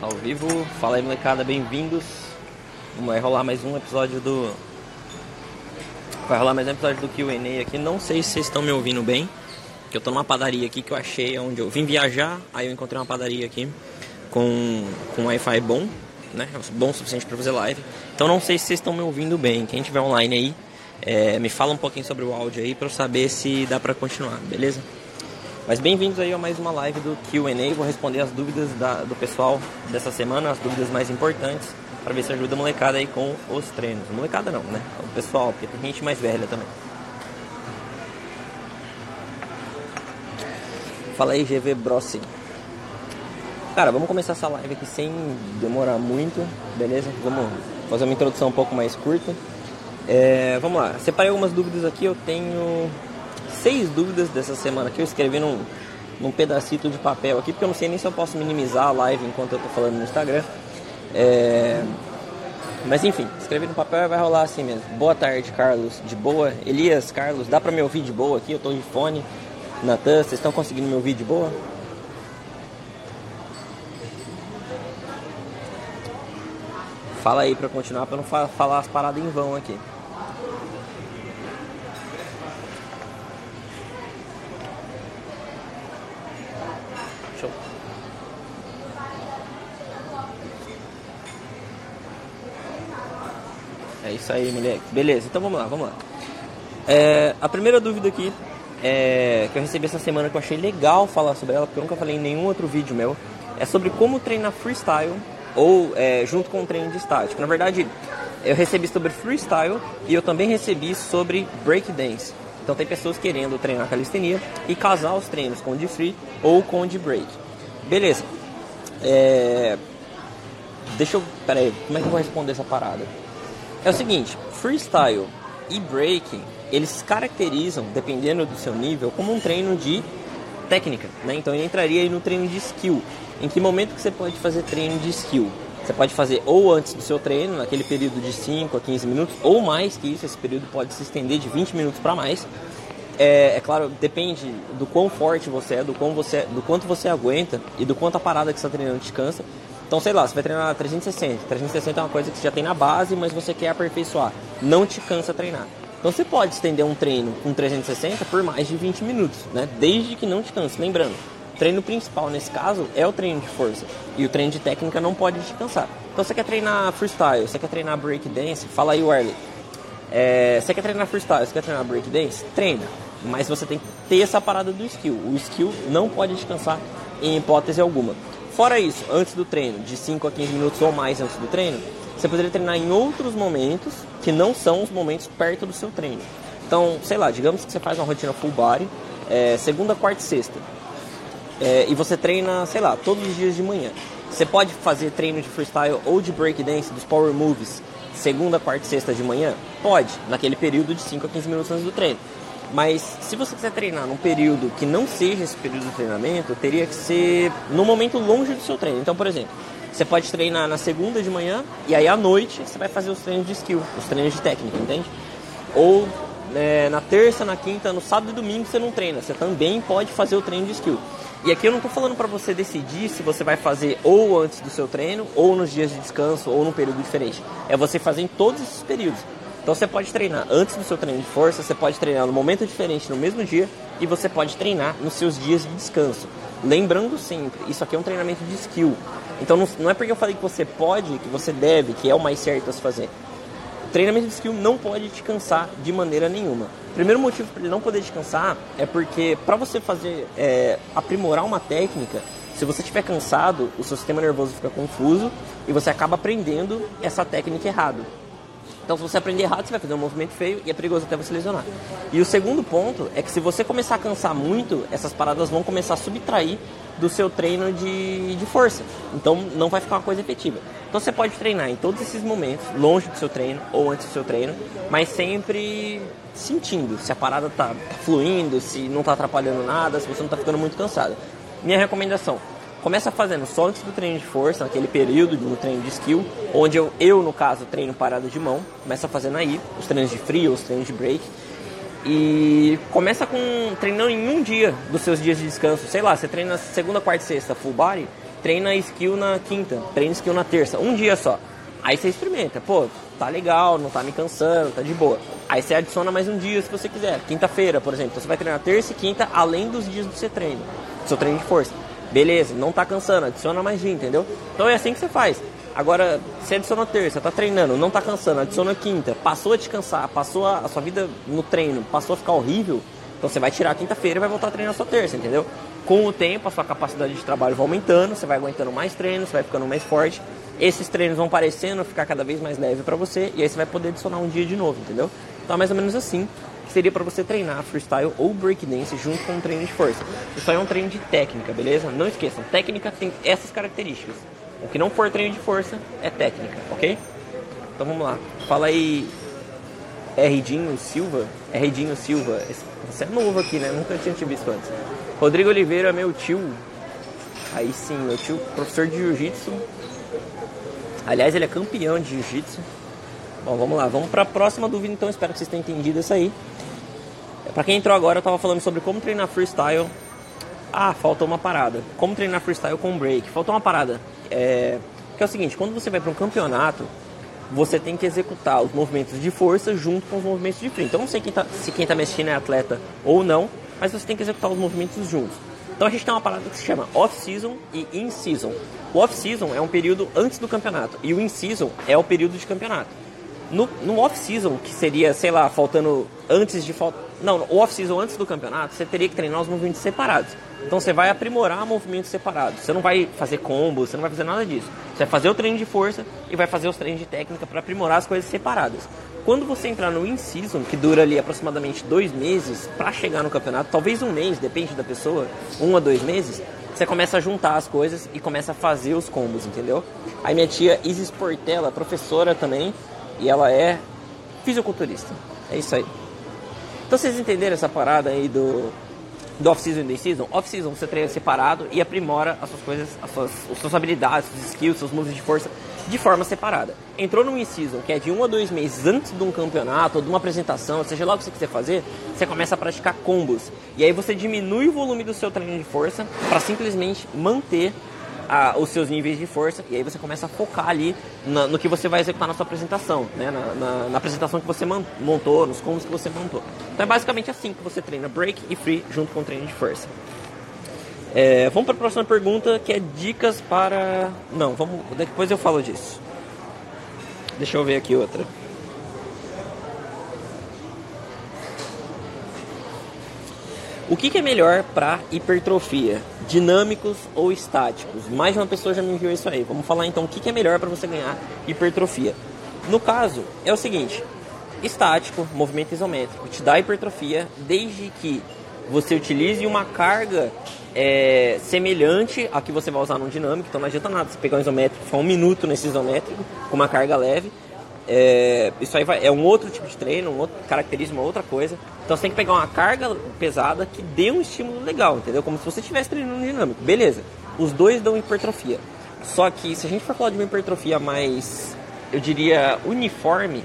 Ao vivo, fala aí molecada, bem-vindos. Vai rolar mais um episódio do. Vai rolar mais um episódio do QA aqui. Não sei se vocês estão me ouvindo bem. Que eu tô numa padaria aqui que eu achei onde eu vim viajar. Aí eu encontrei uma padaria aqui com, com Wi-Fi bom, né? Bom o suficiente para fazer live. Então não sei se vocês estão me ouvindo bem. Quem tiver online aí, é, me fala um pouquinho sobre o áudio aí para eu saber se dá para continuar, beleza? Mas bem-vindos aí a mais uma live do Q&A. Vou responder as dúvidas da, do pessoal dessa semana, as dúvidas mais importantes, para ver se ajuda a molecada aí com os treinos. Molecada não, né? O pessoal, porque tem gente mais velha também. Fala aí, GV Brossi. Cara, vamos começar essa live aqui sem demorar muito, beleza? Vamos fazer uma introdução um pouco mais curta. É, vamos lá, separei algumas dúvidas aqui, eu tenho seis dúvidas dessa semana que eu escrevi num, num pedacito de papel aqui, porque eu não sei nem se eu posso minimizar a live enquanto eu tô falando no Instagram. É... Mas enfim, escrevi no papel vai rolar assim mesmo. Boa tarde, Carlos. De boa. Elias, Carlos, dá pra me ouvir de boa aqui? Eu tô de fone. Natan, vocês estão conseguindo me ouvir de boa? Fala aí pra continuar, pra não falar as paradas em vão aqui. Isso aí, moleque. Beleza, então vamos lá, vamos lá. É, a primeira dúvida aqui é, que eu recebi essa semana que eu achei legal falar sobre ela, porque eu nunca falei em nenhum outro vídeo meu, é sobre como treinar freestyle ou é, junto com o treino de estático. Na verdade, eu recebi sobre freestyle e eu também recebi sobre breakdance. Então tem pessoas querendo treinar calistenia e casar os treinos com o de free ou com o de break. Beleza. É... Deixa eu. Pera aí, como é que eu vou responder essa parada? É o seguinte, freestyle e breaking, eles caracterizam, dependendo do seu nível, como um treino de técnica, né? Então ele entraria aí no treino de skill. Em que momento que você pode fazer treino de skill? Você pode fazer ou antes do seu treino, naquele período de 5 a 15 minutos, ou mais que isso, esse período pode se estender de 20 minutos para mais. É, é, claro, depende do quão forte você é, do, quão você, do quanto você aguenta e do quanto a parada que você está treinando descansa. Então, sei lá, você vai treinar 360. 360 é uma coisa que você já tem na base, mas você quer aperfeiçoar. Não te cansa treinar. Então, você pode estender um treino com 360 por mais de 20 minutos, né? Desde que não te canse. Lembrando, o treino principal nesse caso é o treino de força. E o treino de técnica não pode te cansar. Então, você quer treinar freestyle, você quer treinar breakdance, fala aí, Warley. É, você quer treinar freestyle, você quer treinar breakdance? Treina. Mas você tem que ter essa parada do skill. O skill não pode descansar em hipótese alguma. Fora isso, antes do treino, de 5 a 15 minutos ou mais antes do treino, você poderia treinar em outros momentos que não são os momentos perto do seu treino. Então, sei lá, digamos que você faz uma rotina full body, é, segunda, quarta e sexta. É, e você treina, sei lá, todos os dias de manhã. Você pode fazer treino de freestyle ou de breakdance, dos power moves, segunda, quarta e sexta de manhã? Pode, naquele período de 5 a 15 minutos antes do treino. Mas se você quiser treinar num período que não seja esse período de treinamento, teria que ser no momento longe do seu treino. Então, por exemplo, você pode treinar na segunda de manhã e aí à noite você vai fazer os treinos de skill, os treinos de técnica, entende? Ou é, na terça, na quinta, no sábado e domingo você não treina, você também pode fazer o treino de skill. E aqui eu não estou falando para você decidir se você vai fazer ou antes do seu treino, ou nos dias de descanso, ou num período diferente. É você fazer em todos esses períodos. Então você pode treinar antes do seu treino de força, você pode treinar no momento diferente no mesmo dia e você pode treinar nos seus dias de descanso. Lembrando sempre, isso aqui é um treinamento de skill. Então não, não é porque eu falei que você pode, que você deve, que é o mais certo a se fazer. O treinamento de skill não pode te cansar de maneira nenhuma. O primeiro motivo para ele não poder te cansar é porque para você fazer é, aprimorar uma técnica, se você estiver cansado, o seu sistema nervoso fica confuso e você acaba aprendendo essa técnica errado. Então, se você aprender errado, você vai fazer um movimento feio e é perigoso até você lesionar. E o segundo ponto é que se você começar a cansar muito, essas paradas vão começar a subtrair do seu treino de, de força. Então, não vai ficar uma coisa efetiva. Então, você pode treinar em todos esses momentos, longe do seu treino ou antes do seu treino, mas sempre sentindo se a parada tá, tá fluindo, se não tá atrapalhando nada, se você não tá ficando muito cansado. Minha recomendação, Começa fazendo só antes do treino de força, naquele período do treino de skill, onde eu, eu no caso, treino parada de mão. Começa fazendo aí os treinos de frio, os treinos de break. E começa com treinando em um dia dos seus dias de descanso. Sei lá, você treina segunda, quarta e sexta full body, treina skill na quinta, treina skill na terça, um dia só. Aí você experimenta, pô, tá legal, não tá me cansando, tá de boa. Aí você adiciona mais um dia se você quiser. Quinta-feira, por exemplo. Então você vai treinar terça e quinta, além dos dias do seu treino. Do seu treino de força. Beleza, não tá cansando, adiciona mais dia, entendeu? Então é assim que você faz. Agora, você adiciona terça, tá treinando, não tá cansando, adiciona quinta, passou a te cansar, passou a, a sua vida no treino, passou a ficar horrível, então você vai tirar quinta-feira e vai voltar a treinar sua terça, entendeu? Com o tempo, a sua capacidade de trabalho vai aumentando, você vai aguentando mais treinos, você vai ficando mais forte. Esses treinos vão parecendo ficar cada vez mais leve para você e aí você vai poder adicionar um dia de novo, entendeu? Então é mais ou menos assim que seria para você treinar freestyle ou breakdance junto com um treino de força. Isso aí é um treino de técnica, beleza? Não esqueçam, técnica tem essas características. O que não for treino de força é técnica, ok? Então vamos lá. Fala aí, Rdinho Silva. Rdinho Silva. Você é novo aqui, né? Nunca tinha te visto antes. Rodrigo Oliveira, meu tio. Aí sim, meu tio, professor de jiu-jitsu. Aliás, ele é campeão de jiu-jitsu. Bom, vamos lá, vamos para a próxima dúvida, então espero que vocês tenham entendido isso aí. Para quem entrou agora, eu estava falando sobre como treinar freestyle. Ah, faltou uma parada. Como treinar freestyle com break. Faltou uma parada. É... Que é o seguinte, quando você vai para um campeonato, você tem que executar os movimentos de força junto com os movimentos de free. Então, não sei quem tá, se quem está me assistindo é atleta ou não, mas você tem que executar os movimentos juntos. Então a gente tem uma parada que se chama off-season e in-season. O off-season é um período antes do campeonato e o in-season é o período de campeonato. No, no off-season, que seria, sei lá, faltando antes de faltar. Não, o off-season antes do campeonato, você teria que treinar os movimentos separados. Então você vai aprimorar movimentos separados. Você não vai fazer combos, você não vai fazer nada disso. Você vai fazer o treino de força e vai fazer os treinos de técnica para aprimorar as coisas separadas. Quando você entrar no in-season, que dura ali aproximadamente dois meses para chegar no campeonato, talvez um mês, depende da pessoa, um a dois meses, você começa a juntar as coisas e começa a fazer os combos, entendeu? Aí minha tia Isis Portela, professora também, e ela é fisiculturista. É isso aí. Então vocês entenderam essa parada aí do, do off-season e do in-season? Off-season você treina separado e aprimora as suas coisas, as suas, as suas habilidades, seus skills, seus moves de força de forma separada. Entrou no in-season, que é de um a dois meses antes de um campeonato ou de uma apresentação, seja lá o que você quiser fazer, você começa a praticar combos. E aí você diminui o volume do seu treino de força para simplesmente manter a, os seus níveis de força e aí você começa a focar ali na, no que você vai executar na sua apresentação, né? na, na, na apresentação que você montou, nos combos que você montou. Então é basicamente assim que você treina break e free junto com o treino de força. É, vamos para a próxima pergunta que é dicas para. Não, vamos. Depois eu falo disso. Deixa eu ver aqui outra. O que, que é melhor para hipertrofia? Dinâmicos ou estáticos? Mais de uma pessoa já me enviou isso aí. Vamos falar então o que, que é melhor para você ganhar hipertrofia. No caso, é o seguinte: estático, movimento isométrico, te dá hipertrofia desde que você utilize uma carga é, semelhante à que você vai usar no dinâmico. Então não adianta nada você pegar um isométrico, ficar um minuto nesse isométrico com uma carga leve é, isso aí vai, é um outro tipo de treino, um outro, caracteriza uma outra coisa. Então você tem que pegar uma carga pesada que dê um estímulo legal, entendeu? Como se você estivesse treinando dinâmico. Beleza, os dois dão hipertrofia. Só que se a gente for falar de uma hipertrofia mais, eu diria, uniforme,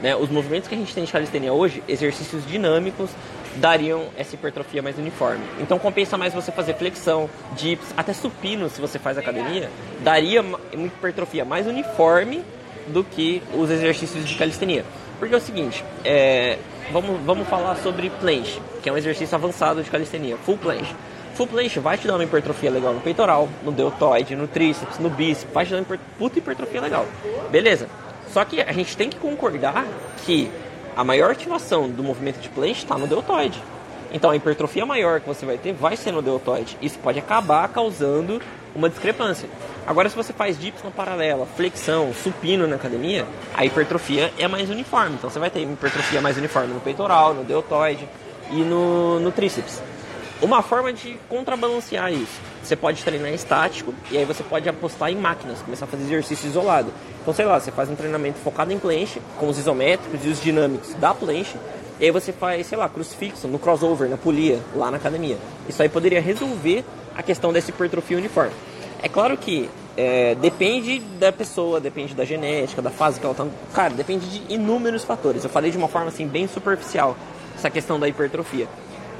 né? Os movimentos que a gente tem de calistenia hoje, exercícios dinâmicos, dariam essa hipertrofia mais uniforme. Então compensa mais você fazer flexão, dips, até supino se você faz academia, daria uma hipertrofia mais uniforme do que os exercícios de calistenia. Porque é o seguinte, é, vamos, vamos falar sobre planche, que é um exercício avançado de calistenia, full planche. Full planche vai te dar uma hipertrofia legal no peitoral, no deltoide, no tríceps, no bíceps, vai te dar uma puta hipertrofia legal. Beleza. Só que a gente tem que concordar que a maior ativação do movimento de planche está no deltoide. Então a hipertrofia maior que você vai ter vai ser no deltoide. Isso pode acabar causando uma discrepância. Agora, se você faz dips na paralela, flexão, supino na academia, a hipertrofia é mais uniforme. Então, você vai ter hipertrofia mais uniforme no peitoral, no deltoide e no, no tríceps. Uma forma de contrabalancear isso, você pode treinar estático e aí você pode apostar em máquinas, começar a fazer exercício isolado. Então, sei lá, você faz um treinamento focado em planche, com os isométricos e os dinâmicos da planche, e aí você faz, sei lá, crucifixo, no crossover, na polia, lá na academia. Isso aí poderia resolver a questão dessa hipertrofia uniforme. É claro que é, depende da pessoa, depende da genética, da fase que ela está. Cara, depende de inúmeros fatores. Eu falei de uma forma assim bem superficial essa questão da hipertrofia.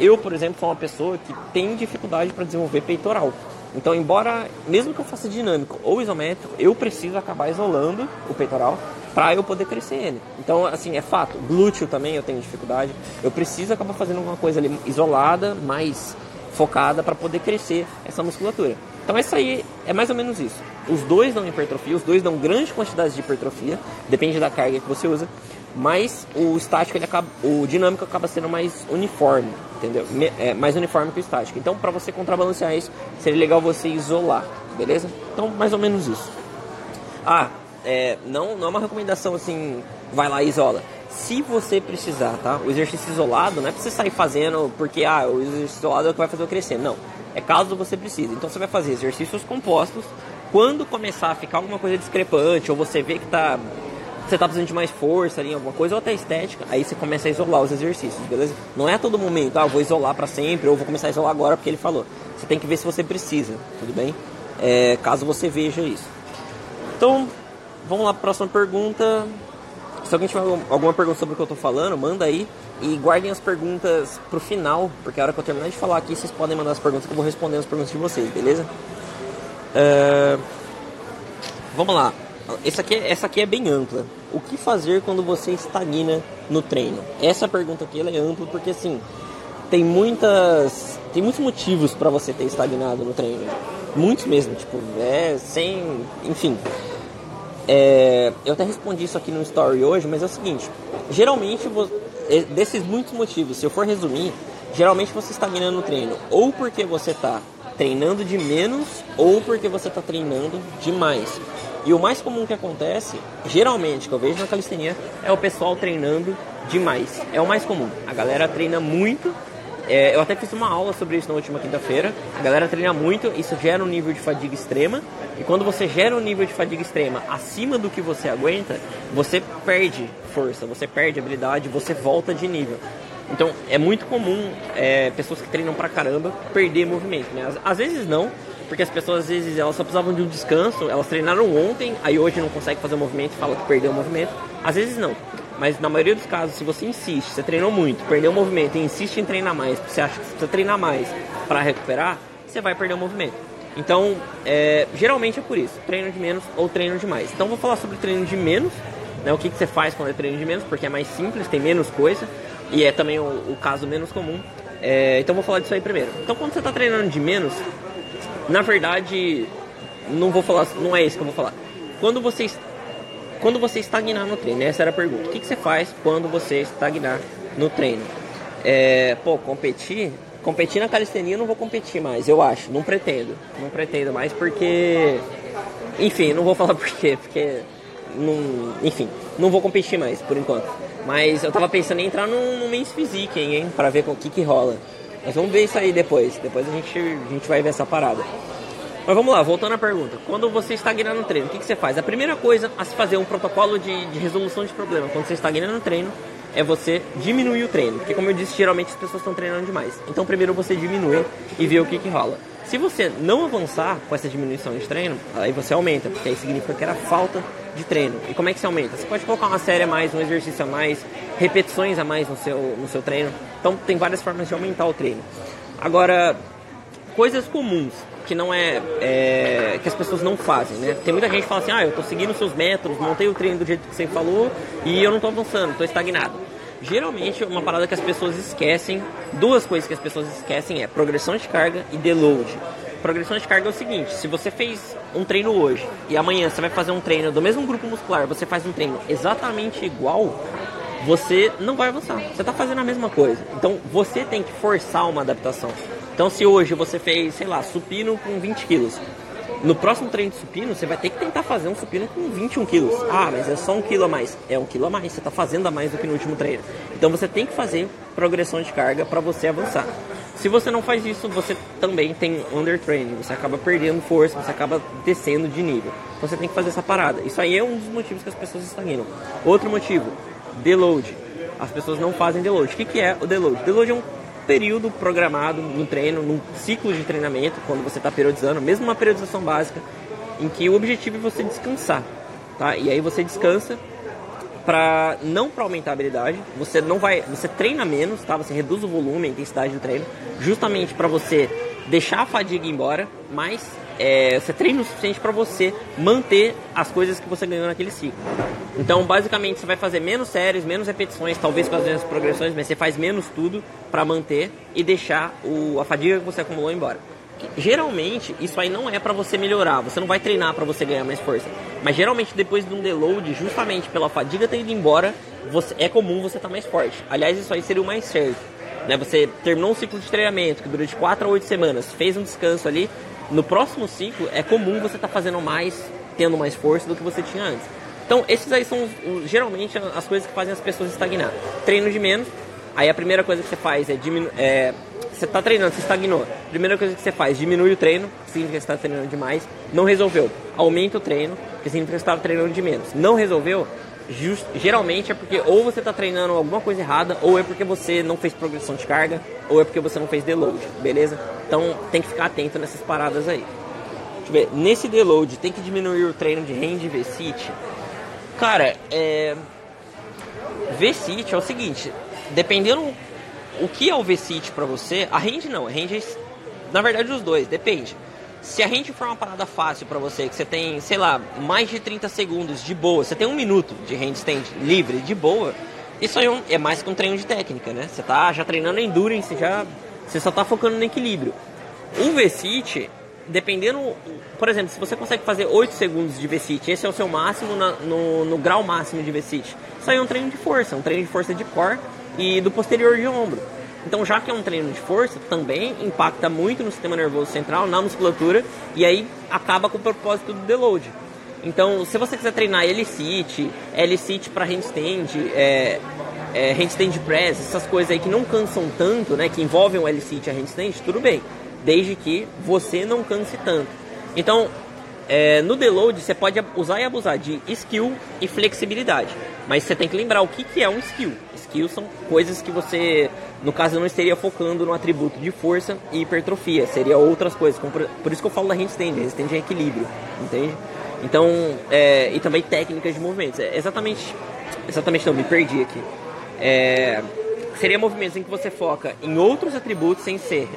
Eu, por exemplo, sou uma pessoa que tem dificuldade para desenvolver peitoral. Então, embora, mesmo que eu faça dinâmico ou isométrico, eu preciso acabar isolando o peitoral para eu poder crescer ele. Então, assim, é fato. Glúteo também eu tenho dificuldade. Eu preciso acabar fazendo alguma coisa ali isolada, mais focada para poder crescer essa musculatura. Então, isso aí é mais ou menos isso. Os dois dão hipertrofia, os dois dão grande quantidade de hipertrofia, depende da carga que você usa, mas o estático, ele acaba, o dinâmico acaba sendo mais uniforme, entendeu? É mais uniforme que o estático. Então, para você contrabalancear isso, seria legal você isolar, beleza? Então, mais ou menos isso. Ah, é, não, não é uma recomendação assim, vai lá e isola. Se você precisar, tá? O exercício isolado não é pra você sair fazendo porque ah, o exercício isolado é o que vai fazer eu crescer. Não. É caso você precise. Então você vai fazer exercícios compostos. Quando começar a ficar alguma coisa discrepante, ou você vê que tá. Você tá precisando de mais força ali, alguma coisa, ou até estética, aí você começa a isolar os exercícios, beleza? Não é a todo momento, ah, vou isolar para sempre, ou vou começar a isolar agora porque ele falou. Você tem que ver se você precisa, tudo bem? É, caso você veja isso. Então, Vamos lá para a próxima pergunta. Se alguém tiver alguma pergunta sobre o que eu estou falando, manda aí. E guardem as perguntas para o final, porque a hora que eu terminar de falar aqui, vocês podem mandar as perguntas que eu vou responder as perguntas de vocês, beleza? Uh, vamos lá. Essa aqui, essa aqui é bem ampla. O que fazer quando você estagna no treino? Essa pergunta aqui é ampla porque assim tem muitas tem muitos motivos para você ter estagnado no treino. Muitos mesmo, tipo, é sem, enfim. É, eu até respondi isso aqui no story hoje, mas é o seguinte: geralmente, é, desses muitos motivos, se eu for resumir, geralmente você está ganhando no treino ou porque você está treinando de menos ou porque você está treinando demais. E o mais comum que acontece, geralmente, que eu vejo na calistenia, é o pessoal treinando demais. É o mais comum. A galera treina muito é, eu até fiz uma aula sobre isso na última quinta-feira. A galera treina muito, isso gera um nível de fadiga extrema. E quando você gera um nível de fadiga extrema acima do que você aguenta, você perde força, você perde habilidade, você volta de nível. Então é muito comum é, pessoas que treinam pra caramba perder movimento. Né? Às, às, vezes não, porque as pessoas às vezes elas só precisavam de um descanso, elas treinaram ontem, aí hoje não conseguem fazer o movimento e falam que perdeu o movimento. Às vezes não. Mas na maioria dos casos, se você insiste, você treinou muito, perdeu o movimento e insiste em treinar mais, você acha que precisa treinar mais para recuperar, você vai perder o movimento. Então, é, geralmente é por isso, treino de menos ou treino de mais. Então, vou falar sobre treino de menos, né, o que, que você faz quando é treino de menos, porque é mais simples, tem menos coisa e é também o, o caso menos comum. É, então, vou falar disso aí primeiro. Então, quando você está treinando de menos, na verdade, não vou falar, não é isso que eu vou falar. Quando você quando você estagnar no treino, essa era a pergunta. O que, que você faz quando você estagnar no treino? É, pô, competir? Competir na calistenia eu não vou competir mais, eu acho. Não pretendo. Não pretendo mais porque. Enfim, não vou falar por quê. Porque. Não, enfim, não vou competir mais por enquanto. Mas eu tava pensando em entrar no, no Men's Physique, hein, hein? Pra ver o que que rola. Mas vamos ver isso aí depois. Depois a gente, a gente vai ver essa parada. Mas vamos lá, voltando à pergunta. Quando você estagna no treino, o que, que você faz? A primeira coisa a se fazer um protocolo de, de resolução de problema quando você estagna no treino é você diminuir o treino. Porque como eu disse, geralmente as pessoas estão treinando demais. Então primeiro você diminui e vê o que, que rola. Se você não avançar com essa diminuição de treino, aí você aumenta, porque aí significa que era falta de treino. E como é que você aumenta? Você pode colocar uma série a mais, um exercício a mais, repetições a mais no seu, no seu treino. Então tem várias formas de aumentar o treino. Agora, coisas comuns que não é, é, que as pessoas não fazem, né? Tem muita gente que fala assim, ah, eu tô seguindo seus métodos, montei o treino do jeito que você falou e eu não tô avançando, tô estagnado. Geralmente uma parada que as pessoas esquecem, duas coisas que as pessoas esquecem é progressão de carga e deload. Progressão de carga é o seguinte, se você fez um treino hoje e amanhã você vai fazer um treino do mesmo grupo muscular, você faz um treino exatamente igual, você não vai avançar. Você está fazendo a mesma coisa. Então você tem que forçar uma adaptação. Então, se hoje você fez, sei lá, supino com 20 quilos, no próximo treino de supino, você vai ter que tentar fazer um supino com 21 quilos. Ah, mas é só um quilo a mais. É um quilo a mais, você está fazendo a mais do que no último treino. Então, você tem que fazer progressão de carga para você avançar. Se você não faz isso, você também tem undertraining, você acaba perdendo força, você acaba descendo de nível. Então, você tem que fazer essa parada. Isso aí é um dos motivos que as pessoas estagnam. Outro motivo, deload. As pessoas não fazem deload. O que, que é o deload? Deload é um período programado no treino, num ciclo de treinamento, quando você está periodizando, mesmo uma periodização básica, em que o objetivo é você descansar, tá? E aí você descansa para não para aumentar a habilidade, você não vai, você treina menos, tá? Você reduz o volume, a intensidade do treino, justamente para você deixar a fadiga embora, mas é, você treina o suficiente para você manter as coisas que você ganhou naquele ciclo. Então, basicamente, você vai fazer menos séries, menos repetições, talvez com as mesmas progressões, mas você faz menos tudo para manter e deixar o, a fadiga que você acumulou embora. Geralmente, isso aí não é para você melhorar, você não vai treinar para você ganhar mais força. Mas geralmente, depois de um deload, justamente pela fadiga ter ido embora, você, é comum você estar tá mais forte. Aliás, isso aí seria o mais certo. Né? Você terminou um ciclo de treinamento que dura de 4 a 8 semanas, fez um descanso ali, no próximo ciclo é comum você estar tá fazendo mais, tendo mais força do que você tinha antes. Então, esses aí são geralmente as coisas que fazem as pessoas estagnar. Treino de menos, aí a primeira coisa que você faz é diminuir. É, você está treinando, você estagnou. Primeira coisa que você faz, diminui o treino, significa que você está treinando demais. Não resolveu, aumenta o treino, significa que você está treinando de menos. Não resolveu, just, geralmente é porque ou você está treinando alguma coisa errada, ou é porque você não fez progressão de carga, ou é porque você não fez deload, beleza? Então tem que ficar atento nessas paradas aí. Deixa eu ver, nesse deload tem que diminuir o treino de range V-sit. Cara, é... V-sit é o seguinte, dependendo o que é o V-sit pra você, a range não, a range é, na verdade os dois, depende. Se a gente for uma parada fácil para você, que você tem, sei lá, mais de 30 segundos de boa, você tem um minuto de handstand livre de boa, isso aí é, é mais que um treino de técnica, né? Você tá já treinando endurance, já, você só tá focando no equilíbrio. O V-sit, dependendo, por exemplo, se você consegue fazer 8 segundos de V-sit, esse é o seu máximo na, no, no grau máximo de V-sit. Isso aí é um treino de força, um treino de força de core e do posterior de ombro. Então, já que é um treino de força, também impacta muito no sistema nervoso central, na musculatura, e aí acaba com o propósito do deload. Então, se você quiser treinar L-sit, L-sit para handstand, é, é, handstand press, essas coisas aí que não cansam tanto, né, que envolvem o L-sit e a handstand, tudo bem, desde que você não canse tanto. Então, é, no deload você pode usar e abusar de skill e flexibilidade, mas você tem que lembrar o que, que é um skill skills são coisas que você, no caso, não estaria focando no atributo de força e hipertrofia, seria outras coisas. Por, por, isso que eu falo da handstand, handstand é equilíbrio, entende? Então, é, e também técnicas de movimentos. É exatamente, exatamente não, me perdi aqui. É, seria movimentos em que você foca em outros atributos sem ser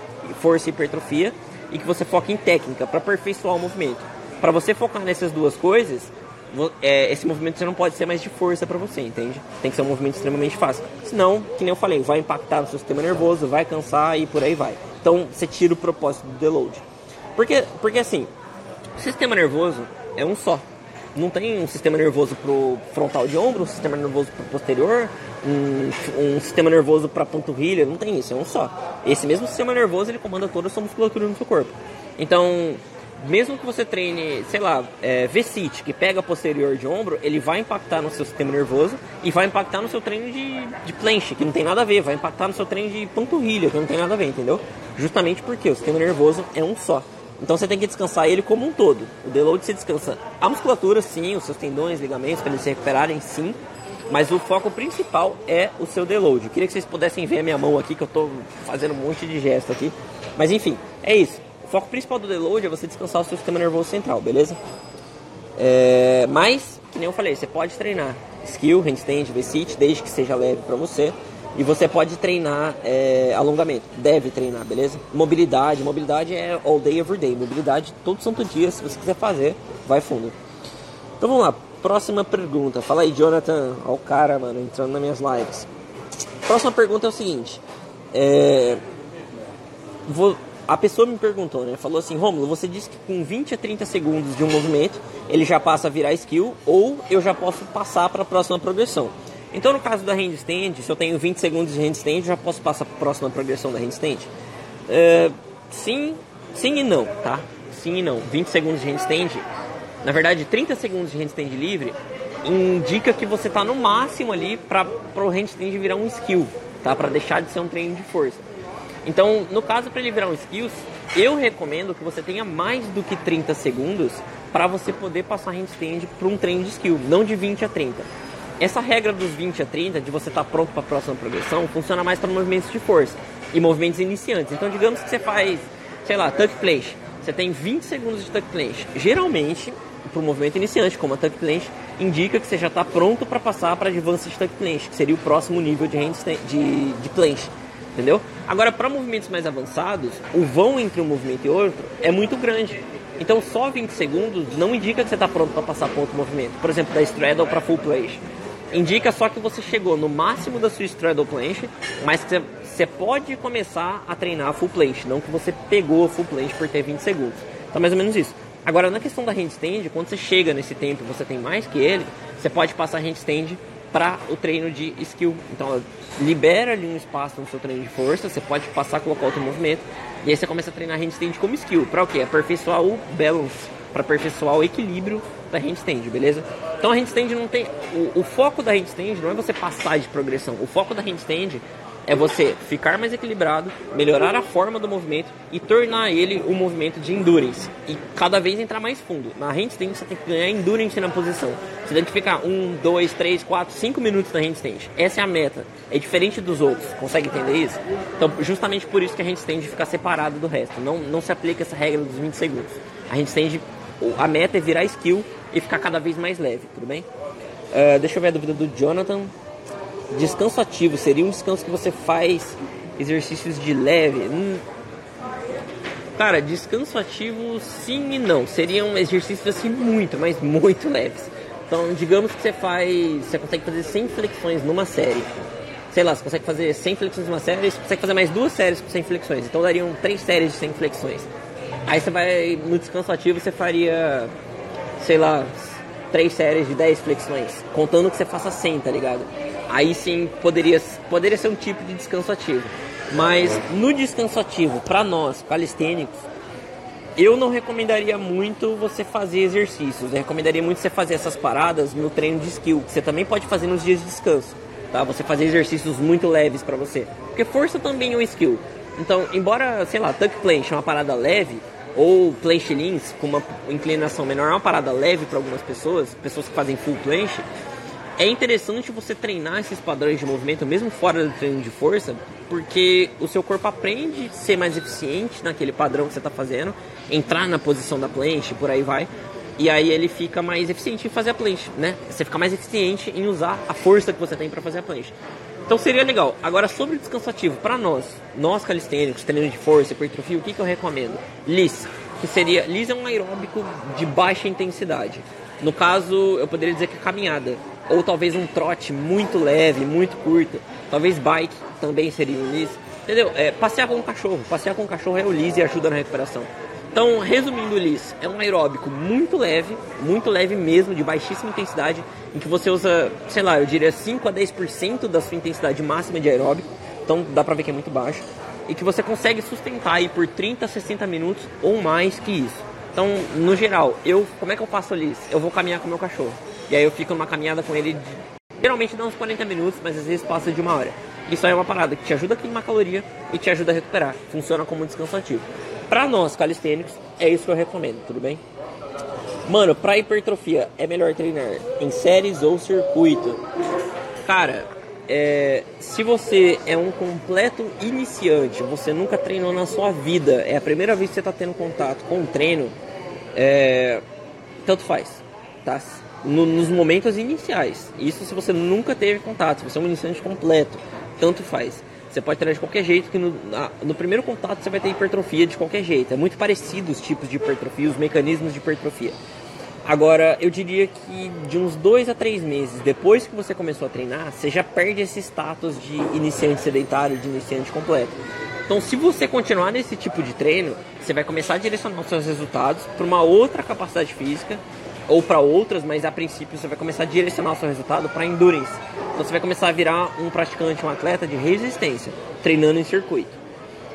força e hipertrofia e que você foca em técnica para aperfeiçoar o movimento. Para você focar nessas duas coisas, é, esse movimento você não pode ser mais de força para você, entende? Tem que ser um movimento extremamente fácil. Senão, que nem eu falei, vai impactar no seu sistema nervoso, vai cansar e por aí vai. Então, você tira o propósito do deload. Porque, porque assim, o sistema nervoso é um só. Não tem um sistema nervoso pro frontal de ombro, um sistema nervoso pro posterior, um, um sistema nervoso para panturrilha, não tem isso, é um só. Esse mesmo sistema nervoso ele comanda toda a sua musculatura no seu corpo. Então, mesmo que você treine, sei lá, é, V-sit, que pega posterior de ombro, ele vai impactar no seu sistema nervoso e vai impactar no seu treino de, de planche, que não tem nada a ver, vai impactar no seu treino de panturrilha, que não tem nada a ver, entendeu? Justamente porque o sistema nervoso é um só. Então você tem que descansar ele como um todo. O deload você descansa a musculatura, sim, os seus tendões, ligamentos, para eles se recuperarem, sim. Mas o foco principal é o seu deload. Eu queria que vocês pudessem ver a minha mão aqui, que eu estou fazendo um monte de gesto aqui. Mas enfim, é isso. O foco principal do deload é você descansar o seu sistema nervoso central, beleza? É, mas, que nem eu falei, você pode treinar skill, handstand, V-sit, desde que seja leve para você. E você pode treinar é, alongamento, deve treinar, beleza? Mobilidade, mobilidade é all day, every day. Mobilidade todo santo dia, se você quiser fazer, vai fundo. Então vamos lá, próxima pergunta. Fala aí, Jonathan. Olha o cara, mano, entrando nas minhas lives. Próxima pergunta é o seguinte. É, vou, a pessoa me perguntou, né? Falou assim, Romulo, você disse que com 20 a 30 segundos de um movimento ele já passa a virar skill ou eu já posso passar para a próxima progressão. Então, no caso da handstand, se eu tenho 20 segundos de handstand, eu já posso passar para a próxima progressão da handstand? Uh, sim, sim e não, tá? Sim e não. 20 segundos de handstand, na verdade, 30 segundos de handstand livre indica que você está no máximo ali para o handstand virar um skill, tá? Para deixar de ser um treino de força. Então, no caso para ele virar um skills, eu recomendo que você tenha mais do que 30 segundos para você poder passar handstand para um treino de skill, não de 20 a 30. Essa regra dos 20 a 30, de você estar tá pronto para a próxima progressão, funciona mais para movimentos de força e movimentos iniciantes. Então, digamos que você faz, sei lá, tuck planche. Você tem 20 segundos de tuck planche. Geralmente, para um movimento iniciante, como a tuck planche, indica que você já está pronto para passar para advanced tuck planche, que seria o próximo nível de, handstand, de, de planche. Entendeu? Agora, para movimentos mais avançados, o vão entre um movimento e outro é muito grande. Então, só 20 segundos não indica que você está pronto para passar ponto movimento. Por exemplo, da straddle para full planche. Indica só que você chegou no máximo da sua straddle planche, mas que você pode começar a treinar full planche, não que você pegou full planche por ter 20 segundos. Então, mais ou menos isso. Agora, na questão da handstand, quando você chega nesse tempo e você tem mais que ele, você pode passar handstand para o treino de skill. Então, libera ali um espaço no seu treino de força, você pode passar a colocar outro movimento, e aí você começa a treinar handstand como skill. Para o quê? Aperfeiçoar o balance, para aperfeiçoar o equilíbrio da handstand, beleza? Então a handstand não tem. O, o foco da handstand não é você passar de progressão. O foco da handstand é você ficar mais equilibrado, melhorar a forma do movimento e tornar ele um movimento de endurance. E cada vez entrar mais fundo. Na handstand você tem que ganhar endurance na posição. Você tem que ficar um, dois, três, quatro, cinco minutos na handstand. Essa é a meta. É diferente dos outros. Consegue entender isso? Então, justamente por isso que a handstand fica separado do resto. Não, não se aplica essa regra dos 20 segundos. A handstand, a meta é virar skill e ficar cada vez mais leve, tudo bem? Uh, deixa eu ver a dúvida do Jonathan. Descanso ativo seria um descanso que você faz exercícios de leve? Hum. Cara, descanso ativo sim e não. Seriam exercícios assim muito, mas muito leves. Então, digamos que você faz. Você consegue fazer 100 flexões numa série. Sei lá, você consegue fazer 100 flexões numa série, você consegue fazer mais duas séries com 100 flexões. Então dariam três séries de 100 flexões. Aí você vai no descanso ativo, você faria, sei lá, três séries de 10 flexões. Contando que você faça 100, tá ligado? Aí sim poderia, poderia ser um tipo de descanso ativo. Mas no descanso ativo, para nós, calistênicos, eu não recomendaria muito você fazer exercícios. Eu recomendaria muito você fazer essas paradas no treino de skill, que você também pode fazer nos dias de descanso. Tá? Você fazer exercícios muito leves para você. Porque força também é um skill. Então, embora, sei lá, tuck planche é uma parada leve, ou planche lins com uma inclinação menor é uma parada leve para algumas pessoas, pessoas que fazem full planche, é interessante você treinar esses padrões de movimento, mesmo fora do treino de força, porque o seu corpo aprende a ser mais eficiente naquele padrão que você está fazendo, entrar na posição da planche, por aí vai. E aí ele fica mais eficiente em fazer a planche, né? Você fica mais eficiente em usar a força que você tem para fazer a planche. Então seria legal. Agora sobre o descanso ativo, para nós, nós calistênicos, treinos de força, hipertrofia, o que, que eu recomendo? LIS, que seria LIS é um aeróbico de baixa intensidade. No caso, eu poderia dizer que é caminhada ou talvez um trote muito leve, muito curto, talvez bike também seria um Liz, entendeu? É, passear com um cachorro, passear com um cachorro é o Liz e ajuda na recuperação. Então, resumindo o Liz, é um aeróbico muito leve, muito leve mesmo, de baixíssima intensidade, em que você usa, sei lá, eu diria 5 a 10% da sua intensidade máxima de aeróbico, então dá pra ver que é muito baixo, e que você consegue sustentar aí por 30 a 60 minutos ou mais que isso. Então, no geral, eu, como é que eu faço o Liz? Eu vou caminhar com o meu cachorro. E aí eu fico numa caminhada com ele, de, geralmente dá uns 40 minutos, mas às vezes passa de uma hora. Isso aí é uma parada que te ajuda a queimar caloria e te ajuda a recuperar. Funciona como um descanso ativo. Pra nós, calistênicos, é isso que eu recomendo, tudo bem? Mano, pra hipertrofia, é melhor treinar em séries ou circuito? Cara, é, se você é um completo iniciante, você nunca treinou na sua vida, é a primeira vez que você está tendo contato com o treino, é, tanto faz, tá? No, nos momentos iniciais. Isso se você nunca teve contato, se você é um iniciante completo, tanto faz. Você pode treinar de qualquer jeito, que no, no primeiro contato você vai ter hipertrofia de qualquer jeito. É muito parecido os tipos de hipertrofia, os mecanismos de hipertrofia. Agora, eu diria que de uns dois a três meses depois que você começou a treinar, você já perde esse status de iniciante sedentário, de iniciante completo. Então, se você continuar nesse tipo de treino, você vai começar a direcionar os seus resultados para uma outra capacidade física ou para outras, mas a princípio você vai começar a direcionar o seu resultado para endurance. Então você vai começar a virar um praticante, um atleta de resistência, treinando em circuito.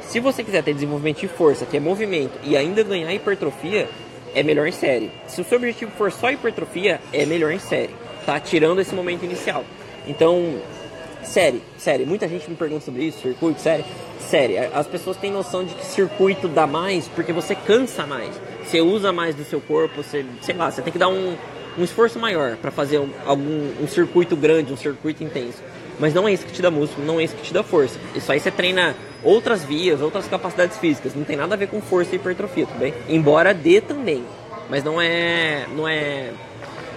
Se você quiser ter desenvolvimento de força, que é movimento, e ainda ganhar hipertrofia, é melhor em série. Se o seu objetivo for só hipertrofia, é melhor em série, tá? Tirando esse momento inicial. Então, série, série. Muita gente me pergunta sobre isso, circuito, série. Série, as pessoas têm noção de que circuito dá mais porque você cansa mais você usa mais do seu corpo, você, sei lá, você tem que dar um, um esforço maior para fazer um, algum um circuito grande, um circuito intenso. Mas não é isso que te dá músculo, não é isso que te dá força. Isso aí você treina outras vias, outras capacidades físicas. Não tem nada a ver com força e hipertrofia, tudo bem? Embora dê também. Mas não é. Não é.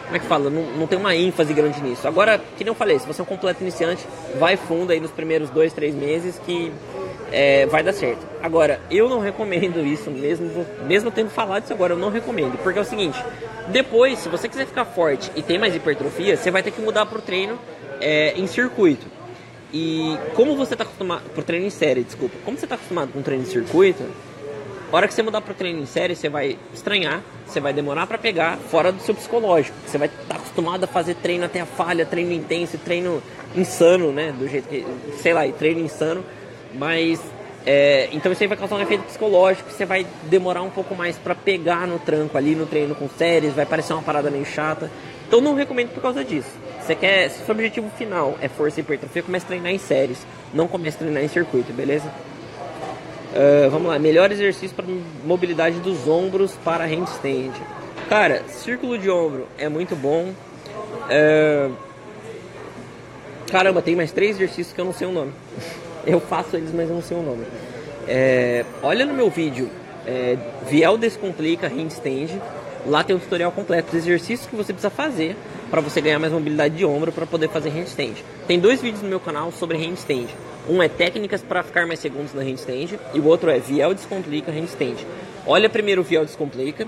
como é que fala? Não, não tem uma ênfase grande nisso. Agora, que nem eu falei, se você é um completo iniciante, vai fundo aí nos primeiros dois, três meses que é, vai dar certo. Agora, eu não recomendo isso, mesmo, mesmo tendo falado isso agora, eu não recomendo. Porque é o seguinte, depois, se você quiser ficar forte e tem mais hipertrofia, você vai ter que mudar pro treino é, em circuito. E como você está acostumado. Pro treino em série, desculpa. Como você está acostumado com treino em circuito, a hora que você mudar pro treino em série, você vai estranhar, você vai demorar para pegar fora do seu psicológico. Você vai estar tá acostumado a fazer treino até a falha, treino intenso, treino insano, né? Do jeito que. Sei lá, treino insano. Mas. É, então isso aí vai causar um efeito psicológico, você vai demorar um pouco mais para pegar no tranco ali no treino com séries, vai parecer uma parada meio chata. Então não recomendo por causa disso. Você quer, se seu objetivo final é força e hipertrofia, comece a treinar em séries, não comece a treinar em circuito, beleza? Uh, vamos lá, melhor exercício para mobilidade dos ombros para handstand. Cara, círculo de ombro é muito bom. Uh, caramba, tem mais três exercícios que eu não sei o nome. Eu faço eles, mas eu não sei o nome. É, olha no meu vídeo, é, Viel Descomplica Handstand. Lá tem um tutorial completo dos exercícios que você precisa fazer para você ganhar mais mobilidade de ombro para poder fazer handstand. Tem dois vídeos no meu canal sobre handstand. Um é técnicas para ficar mais segundos na handstand e o outro é Viel Descomplica Handstand. Olha primeiro o Viel Descomplica.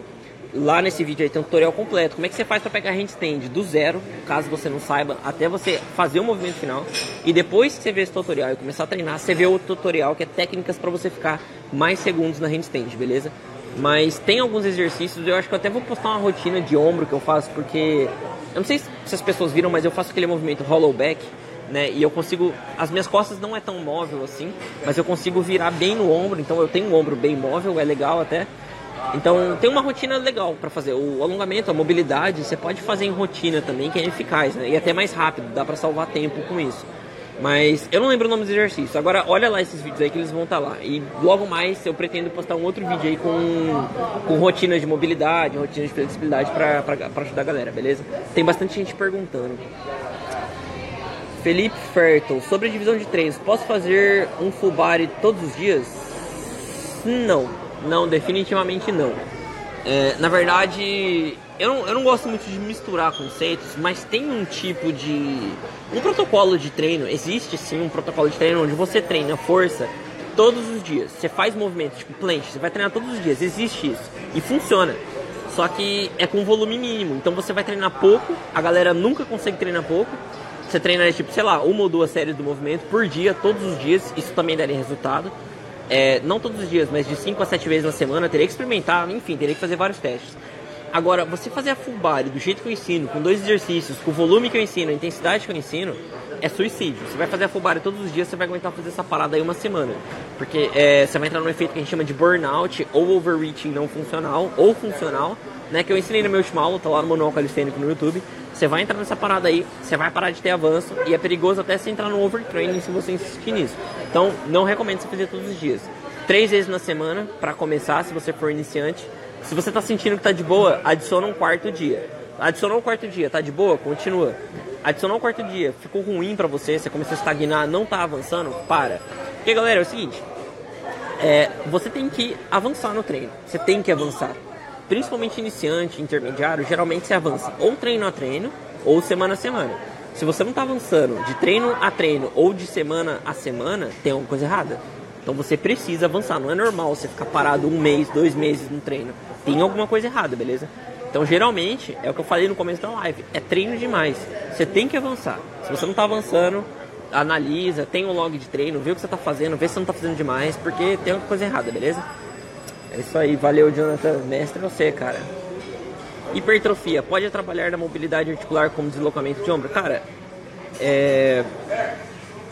Lá nesse vídeo aí tem um tutorial completo. Como é que você faz para pegar handstand do zero, caso você não saiba, até você fazer o movimento final. E depois que você ver esse tutorial e começar a treinar, você vê o tutorial que é técnicas para você ficar mais segundos na handstand, beleza? Mas tem alguns exercícios, eu acho que eu até vou postar uma rotina de ombro que eu faço, porque eu não sei se as pessoas viram, mas eu faço aquele movimento hollow back, né? E eu consigo, as minhas costas não é tão móvel assim, mas eu consigo virar bem no ombro, então eu tenho um ombro bem móvel, é legal até. Então tem uma rotina legal para fazer. O alongamento, a mobilidade, você pode fazer em rotina também, que é eficaz, né? E até mais rápido, dá para salvar tempo com isso. Mas eu não lembro o nome dos exercícios. Agora, olha lá esses vídeos aí que eles vão estar tá lá. E logo mais eu pretendo postar um outro vídeo aí com, com rotina de mobilidade, rotina de flexibilidade pra ajudar a galera, beleza? Tem bastante gente perguntando. Felipe Fertel, sobre a divisão de treinos, posso fazer um full body todos os dias? Não, não, definitivamente não. É, na verdade, eu não, eu não gosto muito de misturar conceitos, mas tem um tipo de. Um protocolo de treino, existe sim um protocolo de treino onde você treina força todos os dias. Você faz movimentos, tipo planche, você vai treinar todos os dias, existe isso. E funciona. Só que é com volume mínimo. Então você vai treinar pouco, a galera nunca consegue treinar pouco. Você treina, tipo, sei lá, uma ou duas séries do movimento por dia, todos os dias, isso também daria resultado. É, não todos os dias, mas de 5 a 7 vezes na semana, teria que experimentar, enfim, teria que fazer vários testes. Agora, você fazer a full body do jeito que eu ensino, com dois exercícios, com o volume que eu ensino, a intensidade que eu ensino, é suicídio. Você vai fazer a full body todos os dias, você vai aguentar fazer essa parada aí uma semana. Porque é, você vai entrar num efeito que a gente chama de burnout, ou overreaching não funcional, ou funcional, né? Que eu ensinei na minha última aula, tá lá no Manual Calistênico no YouTube. Você vai entrar nessa parada aí, você vai parar de ter avanço, e é perigoso até você entrar no overtraining se você insistir nisso. Então, não recomendo você fazer todos os dias. Três vezes na semana, para começar, se você for iniciante se você está sentindo que está de boa, adiciona um quarto dia. Adicionou um quarto dia, tá de boa? Continua. Adicionou um quarto dia, ficou ruim para você, você começou a estagnar, não tá avançando, para. Porque galera, é o seguinte, é, você tem que avançar no treino. Você tem que avançar. Principalmente iniciante, intermediário, geralmente você avança ou treino a treino ou semana a semana. Se você não está avançando de treino a treino ou de semana a semana, tem alguma coisa errada. Então você precisa avançar. Não é normal você ficar parado um mês, dois meses no treino. Tem alguma coisa errada, beleza? Então geralmente, é o que eu falei no começo da live, é treino demais. Você tem que avançar. Se você não está avançando, analisa, tem um log de treino, vê o que você está fazendo, vê se você não está fazendo demais, porque tem alguma coisa errada, beleza? É isso aí, valeu Jonathan, mestre você, cara. Hipertrofia, pode atrapalhar na mobilidade articular como deslocamento de ombro? Cara, é...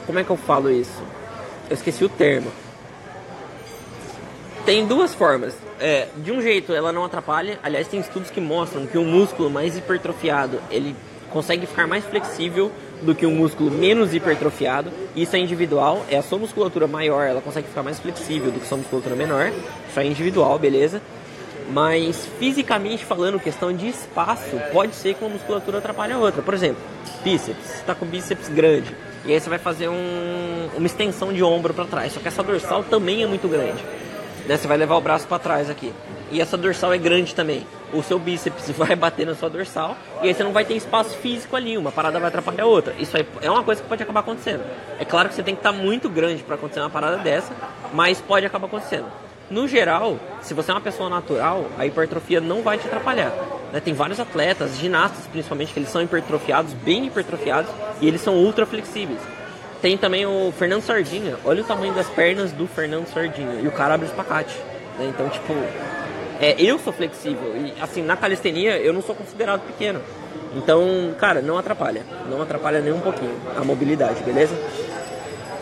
Como é que eu falo isso? Eu esqueci o termo. Tem duas formas. É, de um jeito, ela não atrapalha. Aliás, tem estudos que mostram que um músculo mais hipertrofiado ele consegue ficar mais flexível do que um músculo menos hipertrofiado. Isso é individual. É a sua musculatura maior, ela consegue ficar mais flexível do que a sua musculatura menor. Isso é individual, beleza? Mas fisicamente falando, questão de espaço, pode ser que uma musculatura atrapalhe a outra. Por exemplo, bíceps. Você está com bíceps grande. E aí você vai fazer um, uma extensão de ombro para trás. Só que essa dorsal também é muito grande né? Você vai levar o braço para trás aqui. E essa dorsal é grande também. O seu bíceps vai bater na sua dorsal e aí você não vai ter espaço físico ali, uma parada vai atrapalhar a outra. Isso aí é uma coisa que pode acabar acontecendo. É claro que você tem que estar muito grande para acontecer uma parada dessa, mas pode acabar acontecendo. No geral, se você é uma pessoa natural, a hipertrofia não vai te atrapalhar. Né? Tem vários atletas, ginastas principalmente, que eles são hipertrofiados, bem hipertrofiados, e eles são ultra flexíveis. Tem também o Fernando Sardinha, olha o tamanho das pernas do Fernando Sardinha, e o cara abre espacate. Né? Então, tipo, é, eu sou flexível, e assim, na calistenia eu não sou considerado pequeno. Então, cara, não atrapalha, não atrapalha nem um pouquinho a mobilidade, beleza?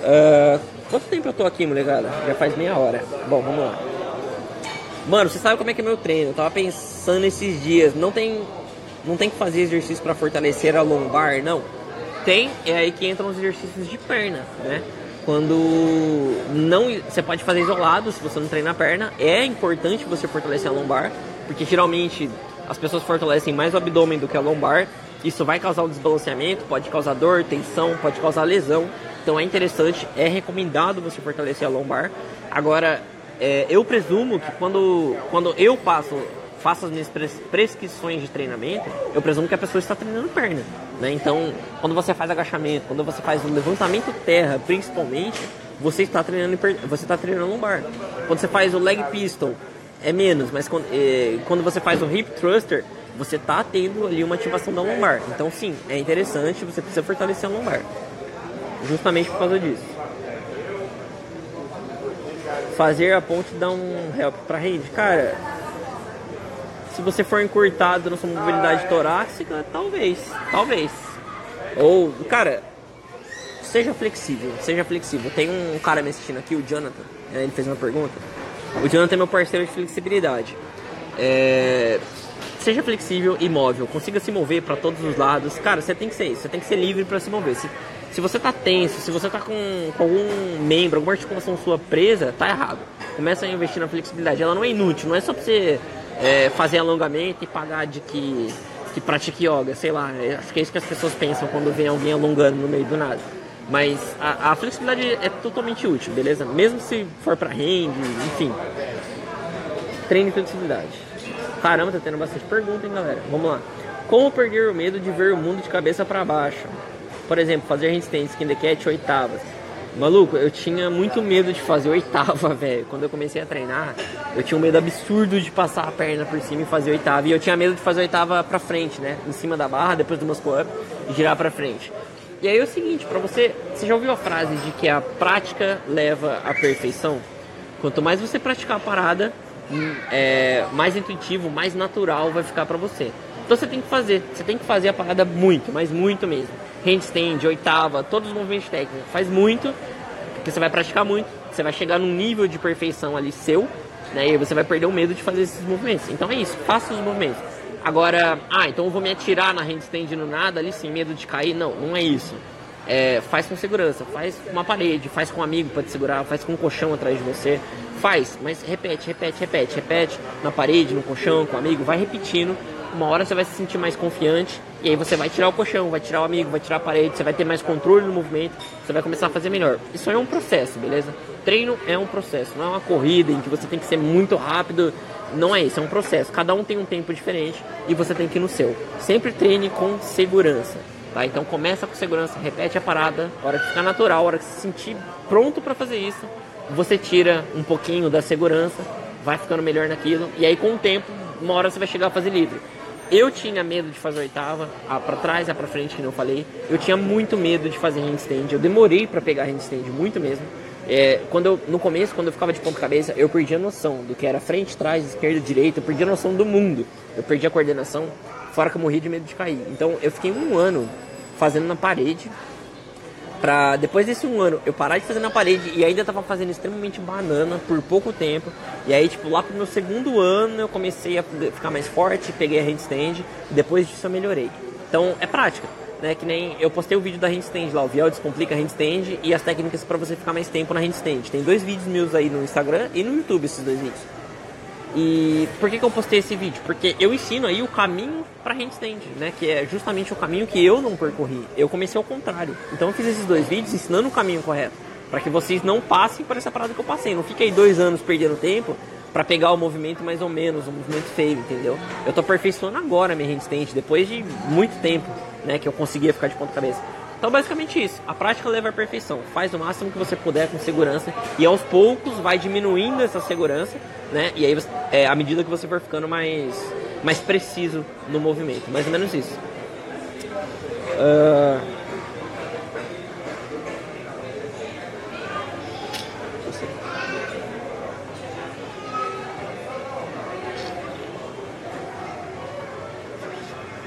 Uh, Quanto tempo eu tô aqui, molecada? Já faz meia hora. Bom, vamos lá. Mano, você sabe como é que é meu treino? Eu tava pensando esses dias. Não tem, não tem que fazer exercício para fortalecer a lombar, não. Tem, é aí que entram os exercícios de perna, né? Quando não, você pode fazer isolado se você não treina a perna. É importante você fortalecer a lombar, porque geralmente as pessoas fortalecem mais o abdômen do que a lombar. Isso vai causar um desbalanceamento, pode causar dor, tensão, pode causar lesão. Então é interessante, é recomendado você fortalecer a lombar. Agora, é, eu presumo que quando, quando eu passo, faço as minhas prescrições de treinamento, eu presumo que a pessoa está treinando perna. Né? Então, quando você faz agachamento, quando você faz o levantamento terra, principalmente, você está treinando, você está treinando lombar. Quando você faz o leg pistol, é menos, mas quando, é, quando você faz o hip thruster, você está tendo ali uma ativação da lombar. Então, sim, é interessante, você precisa fortalecer a lombar justamente por causa disso. Fazer a ponte dá um help pra rede. Cara, se você for encurtado na sua mobilidade torácica, talvez, talvez. Ou, cara, seja flexível, seja flexível. Tem um cara me assistindo aqui, o Jonathan, né, ele fez uma pergunta. O Jonathan é meu parceiro de flexibilidade. É, seja flexível e móvel, consiga se mover para todos os lados. Cara, você tem que ser isso, você tem que ser livre para se mover. Se se você tá tenso, se você tá com, com algum membro, alguma articulação sua presa, tá errado. Começa a investir na flexibilidade. Ela não é inútil, não é só pra você é, fazer alongamento e pagar de que, que pratique yoga, sei lá. É, acho que é isso que as pessoas pensam quando vem alguém alongando no meio do nada. Mas a, a flexibilidade é totalmente útil, beleza? Mesmo se for pra rende, enfim. Treine flexibilidade. Caramba, tá tendo bastante pergunta, hein, galera? Vamos lá. Como perder o medo de ver o mundo de cabeça para baixo? por exemplo, fazer handstand, skin the cat, oitavas. Maluco, eu tinha muito medo de fazer oitava, velho. Quando eu comecei a treinar, eu tinha um medo absurdo de passar a perna por cima e fazer oitava. E eu tinha medo de fazer oitava pra frente, né? Em cima da barra, depois do muscle up e girar pra frente. E aí é o seguinte, pra você, você já ouviu a frase de que a prática leva à perfeição? Quanto mais você praticar a parada, hum, é, mais intuitivo, mais natural vai ficar pra você. Então você tem que fazer, você tem que fazer a parada muito, mas muito mesmo handstand, oitava, todos os movimentos técnicos. Faz muito, porque você vai praticar muito, você vai chegar num nível de perfeição ali seu, né? E você vai perder o medo de fazer esses movimentos. Então é isso, faça os movimentos. Agora, ah, então eu vou me atirar na handstand no nada ali sem medo de cair. Não, não é isso. É, faz com segurança, faz com uma parede, faz com um amigo para te segurar, faz com um colchão atrás de você. Faz, mas repete, repete, repete, repete na parede, no colchão, com um amigo, vai repetindo uma hora você vai se sentir mais confiante e aí você vai tirar o colchão, vai tirar o amigo, vai tirar a parede, você vai ter mais controle no movimento, você vai começar a fazer melhor. Isso é um processo, beleza? Treino é um processo, não é uma corrida em que você tem que ser muito rápido. Não é isso, é um processo. Cada um tem um tempo diferente e você tem que ir no seu. Sempre treine com segurança. Tá? Então começa com segurança, repete a parada, a hora que ficar natural, a hora que se sentir pronto para fazer isso, você tira um pouquinho da segurança, vai ficando melhor naquilo, e aí com o tempo, uma hora você vai chegar a fazer livre. Eu tinha medo de fazer oitava, a para trás, a para frente, que não falei. Eu tinha muito medo de fazer handstand. Eu demorei para pegar handstand, muito mesmo. É, quando eu, no começo, quando eu ficava de ponta cabeça, eu perdia a noção do que era frente, trás, esquerda, direita. Eu perdia a noção do mundo. Eu perdia a coordenação, fora que eu morria de medo de cair. Então eu fiquei um ano fazendo na parede, Pra depois desse um ano eu parar de fazer na parede e ainda tava fazendo extremamente banana por pouco tempo. E aí, tipo, lá pro meu segundo ano eu comecei a ficar mais forte, peguei a handstand depois disso eu melhorei. Então é prática, né? Que nem eu postei o vídeo da handstand lá, o Viel Descomplica handstand e as técnicas para você ficar mais tempo na handstand. Tem dois vídeos meus aí no Instagram e no YouTube esses dois vídeos. E por que, que eu postei esse vídeo? Porque eu ensino aí o caminho para handstand, né? Que é justamente o caminho que eu não percorri. Eu comecei ao contrário. Então eu fiz esses dois vídeos ensinando o caminho correto. para que vocês não passem por essa parada que eu passei. Não fique aí dois anos perdendo tempo para pegar o movimento mais ou menos, o movimento feio, entendeu? Eu tô aperfeiçoando agora minha handstand, depois de muito tempo, né, que eu conseguia ficar de ponta cabeça. Então, basicamente isso. A prática leva à perfeição. Faz o máximo que você puder com segurança e aos poucos vai diminuindo essa segurança, né? E aí, é, à medida que você for ficando mais, mais preciso no movimento. Mais ou menos isso. Uh...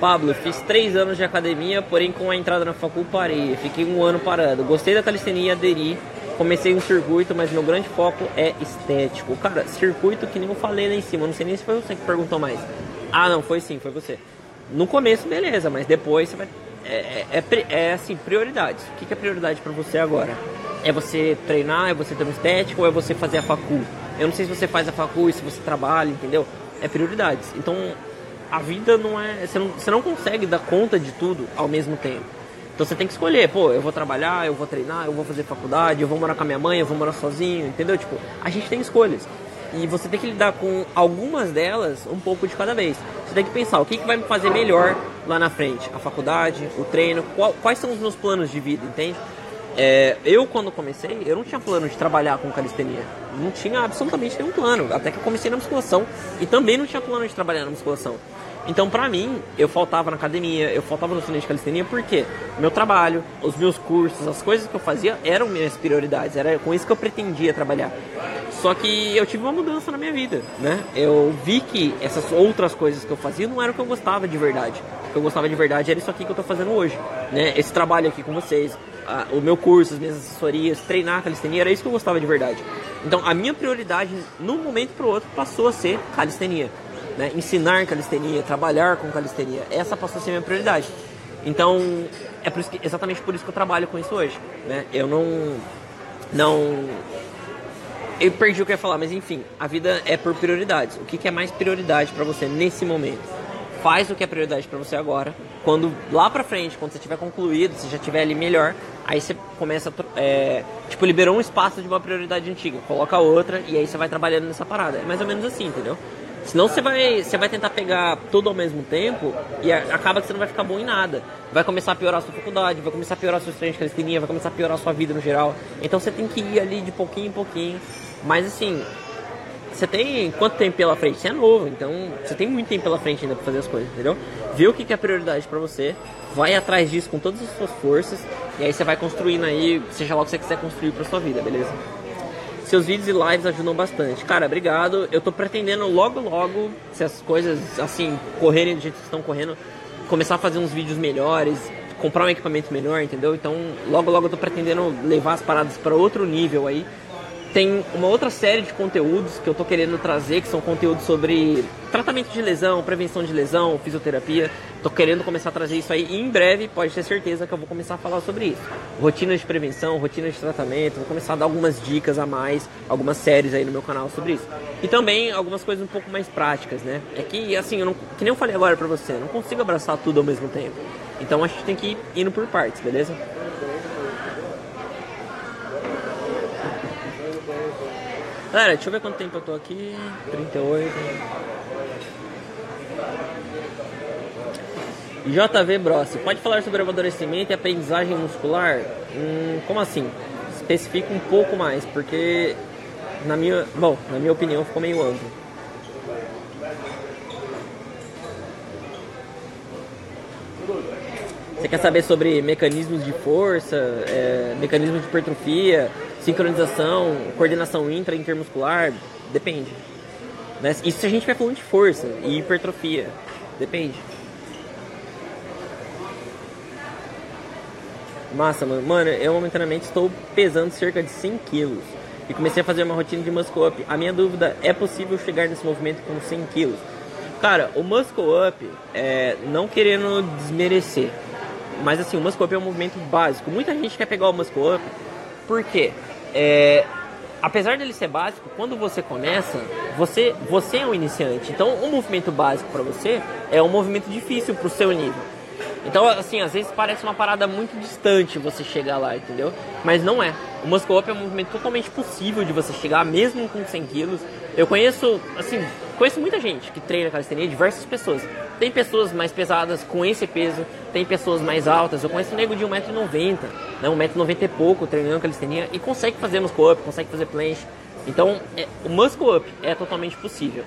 Pablo, fiz três anos de academia, porém com a entrada na facul parei. Fiquei um ano parado. Gostei da calistenia e aderi. Comecei um circuito, mas meu grande foco é estético. Cara, circuito que nem eu falei lá em cima. Não sei nem se foi você que perguntou mais. Ah, não, foi sim, foi você. No começo, beleza, mas depois você vai. É, é, é, é assim, prioridades. O que, é prioridade para você agora? É você treinar, é você ter um estético ou é você fazer a facul? Eu não sei se você faz a facul se você trabalha, entendeu? É prioridades. Então, a vida não é. Você não, você não consegue dar conta de tudo ao mesmo tempo. Então você tem que escolher, pô, eu vou trabalhar, eu vou treinar, eu vou fazer faculdade, eu vou morar com a minha mãe, eu vou morar sozinho, entendeu? Tipo, a gente tem escolhas. E você tem que lidar com algumas delas um pouco de cada vez. Você tem que pensar o que, que vai me fazer melhor lá na frente. A faculdade, o treino, qual, quais são os meus planos de vida, entende? É, eu, quando comecei, eu não tinha plano de trabalhar com calistenia. Não tinha absolutamente nenhum plano. Até que eu comecei na musculação e também não tinha plano de trabalhar na musculação. Então, pra mim, eu faltava na academia, eu faltava no cinema de calistenia, porque meu trabalho, os meus cursos, as coisas que eu fazia eram minhas prioridades, era com isso que eu pretendia trabalhar. Só que eu tive uma mudança na minha vida, né? Eu vi que essas outras coisas que eu fazia não eram o que eu gostava de verdade. O que eu gostava de verdade era isso aqui que eu tô fazendo hoje, né? Esse trabalho aqui com vocês, a, o meu curso, as minhas assessorias, treinar calistenia, era isso que eu gostava de verdade. Então, a minha prioridade, num momento pro outro, passou a ser calistenia né, ensinar calistenia, trabalhar com calistenia. Essa passou a ser a minha prioridade. Então, é por que, exatamente por isso que eu trabalho com isso hoje. Né? Eu não. Não. Eu perdi o que eu ia falar, mas enfim, a vida é por prioridades. O que, que é mais prioridade para você nesse momento? Faz o que é prioridade para você agora. Quando lá pra frente, quando você tiver concluído, você já tiver ali melhor, aí você começa. É, tipo, liberou um espaço de uma prioridade antiga, coloca outra e aí você vai trabalhando nessa parada. É mais ou menos assim, entendeu? Senão você vai, você vai tentar pegar tudo ao mesmo tempo e acaba que você não vai ficar bom em nada. Vai começar a piorar a sua faculdade, vai começar a piorar seus treinos calistenia, vai começar a piorar a sua vida no geral. Então você tem que ir ali de pouquinho em pouquinho. Mas assim, você tem quanto tempo pela frente? Você é novo, então você tem muito tempo pela frente ainda pra fazer as coisas, entendeu? Vê o que é prioridade para você, vai atrás disso com todas as suas forças e aí você vai construindo aí, seja lá o que você quiser construir pra sua vida, beleza? Seus vídeos e lives ajudam bastante. Cara, obrigado. Eu tô pretendendo logo, logo, se as coisas assim correrem do jeito que estão correndo, começar a fazer uns vídeos melhores, comprar um equipamento melhor, entendeu? Então, logo, logo eu tô pretendendo levar as paradas para outro nível aí. Tem uma outra série de conteúdos que eu tô querendo trazer, que são conteúdos sobre tratamento de lesão, prevenção de lesão, fisioterapia. Tô querendo começar a trazer isso aí e em breve pode ter certeza que eu vou começar a falar sobre isso. Rotinas de prevenção, rotinas de tratamento, vou começar a dar algumas dicas a mais, algumas séries aí no meu canal sobre isso. E também algumas coisas um pouco mais práticas, né? É que assim, eu não, que nem eu falei agora pra você, não consigo abraçar tudo ao mesmo tempo. Então a gente tem que ir indo por partes, beleza? Galera, deixa eu ver quanto tempo eu tô aqui. 38. JV Brossi, pode falar sobre amadurecimento e aprendizagem muscular? Hum, como assim? Especifica um pouco mais, porque na minha, bom, na minha opinião ficou meio amplo. Você quer saber sobre mecanismos de força, é, mecanismos de hipertrofia, sincronização, coordenação intra intermuscular, depende. Né? Isso se a gente estiver falando de força e hipertrofia, depende. Massa, mano. Mano, eu momentaneamente estou pesando cerca de 100 quilos e comecei a fazer uma rotina de muscle up. A minha dúvida é possível chegar nesse movimento com 100 quilos? Cara, o muscle up, é, não querendo desmerecer, mas assim, o muscle up é um movimento básico. Muita gente quer pegar o muscle up, por quê? É, apesar dele ser básico, quando você começa, você, você é um iniciante. Então, um movimento básico para você é um movimento difícil para o seu nível. Então, assim, às vezes parece uma parada muito distante você chegar lá, entendeu? Mas não é. O muscle up é um movimento totalmente possível de você chegar, mesmo com 100 quilos. Eu conheço, assim, conheço muita gente que treina calistenia, diversas pessoas. Tem pessoas mais pesadas com esse peso, tem pessoas mais altas. Eu conheço um nego de 1,90m, né, 1,90m e pouco treinando calistenia e consegue fazer muscle up, consegue fazer planche. Então, é, o muscle up é totalmente possível.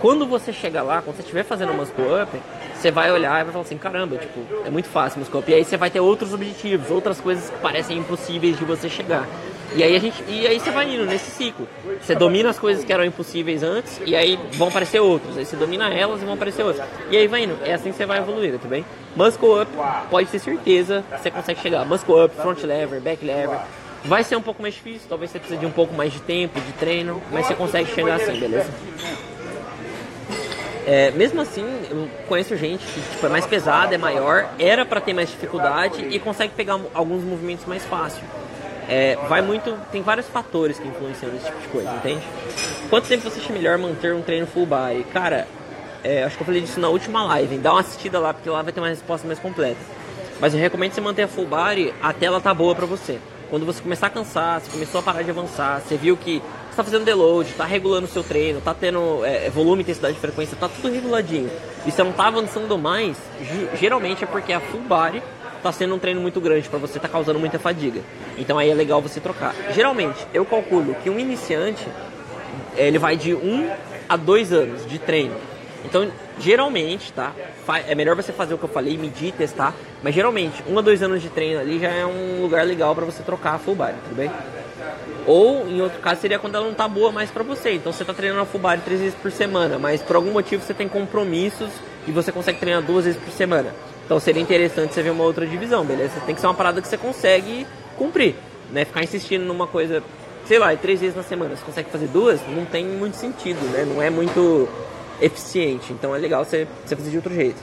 Quando você chegar lá, quando você estiver fazendo muscle up, você vai olhar e vai falar assim, caramba, tipo, é muito fácil muscle up. E aí você vai ter outros objetivos, outras coisas que parecem impossíveis de você chegar. E aí a gente, e aí você vai indo nesse ciclo. Você domina as coisas que eram impossíveis antes e aí vão aparecer outros. Aí você domina elas e vão aparecer outras. E aí vai indo. É assim que você vai evoluindo, tá bem? Muscle up, pode ter certeza que você consegue chegar. Muscle up, front lever, back lever. Vai ser um pouco mais difícil, talvez você precise de um pouco mais de tempo, de treino, mas você consegue chegar assim, beleza? É, mesmo assim, eu conheço gente que tipo, é mais pesada, é maior, era para ter mais dificuldade e consegue pegar alguns movimentos mais fácil. É, vai muito. Tem vários fatores que influenciam esse tipo de coisa, entende? Quanto tempo você acha melhor manter um treino full body? Cara, é, acho que eu falei disso na última live. Dá uma assistida lá, porque lá vai ter uma resposta mais completa. Mas eu recomendo você manter a full body até ela tá boa pra você. Quando você começar a cansar, você começou a parar de avançar, você viu que você tá fazendo deload, tá regulando o seu treino, tá tendo é, volume, intensidade de frequência, tá tudo reguladinho. E você não tá avançando mais, geralmente é porque a full body tá sendo um treino muito grande para você, tá causando muita fadiga. Então aí é legal você trocar. Geralmente, eu calculo que um iniciante ele vai de 1 um a 2 anos de treino. Então, geralmente, tá? É melhor você fazer o que eu falei, medir, testar. Mas geralmente, 1 um a 2 anos de treino ali já é um lugar legal para você trocar a full body, tudo bem? Ou, em outro caso, seria quando ela não tá boa mais para você. Então, você tá treinando a full body 3 vezes por semana, mas por algum motivo você tem compromissos e você consegue treinar duas vezes por semana. Então seria interessante você ver uma outra divisão, beleza? Tem que ser uma parada que você consegue cumprir, né? Ficar insistindo numa coisa, sei lá, três vezes na semana, você consegue fazer duas, não tem muito sentido, né? Não é muito eficiente. Então é legal você, você fazer de outro jeito.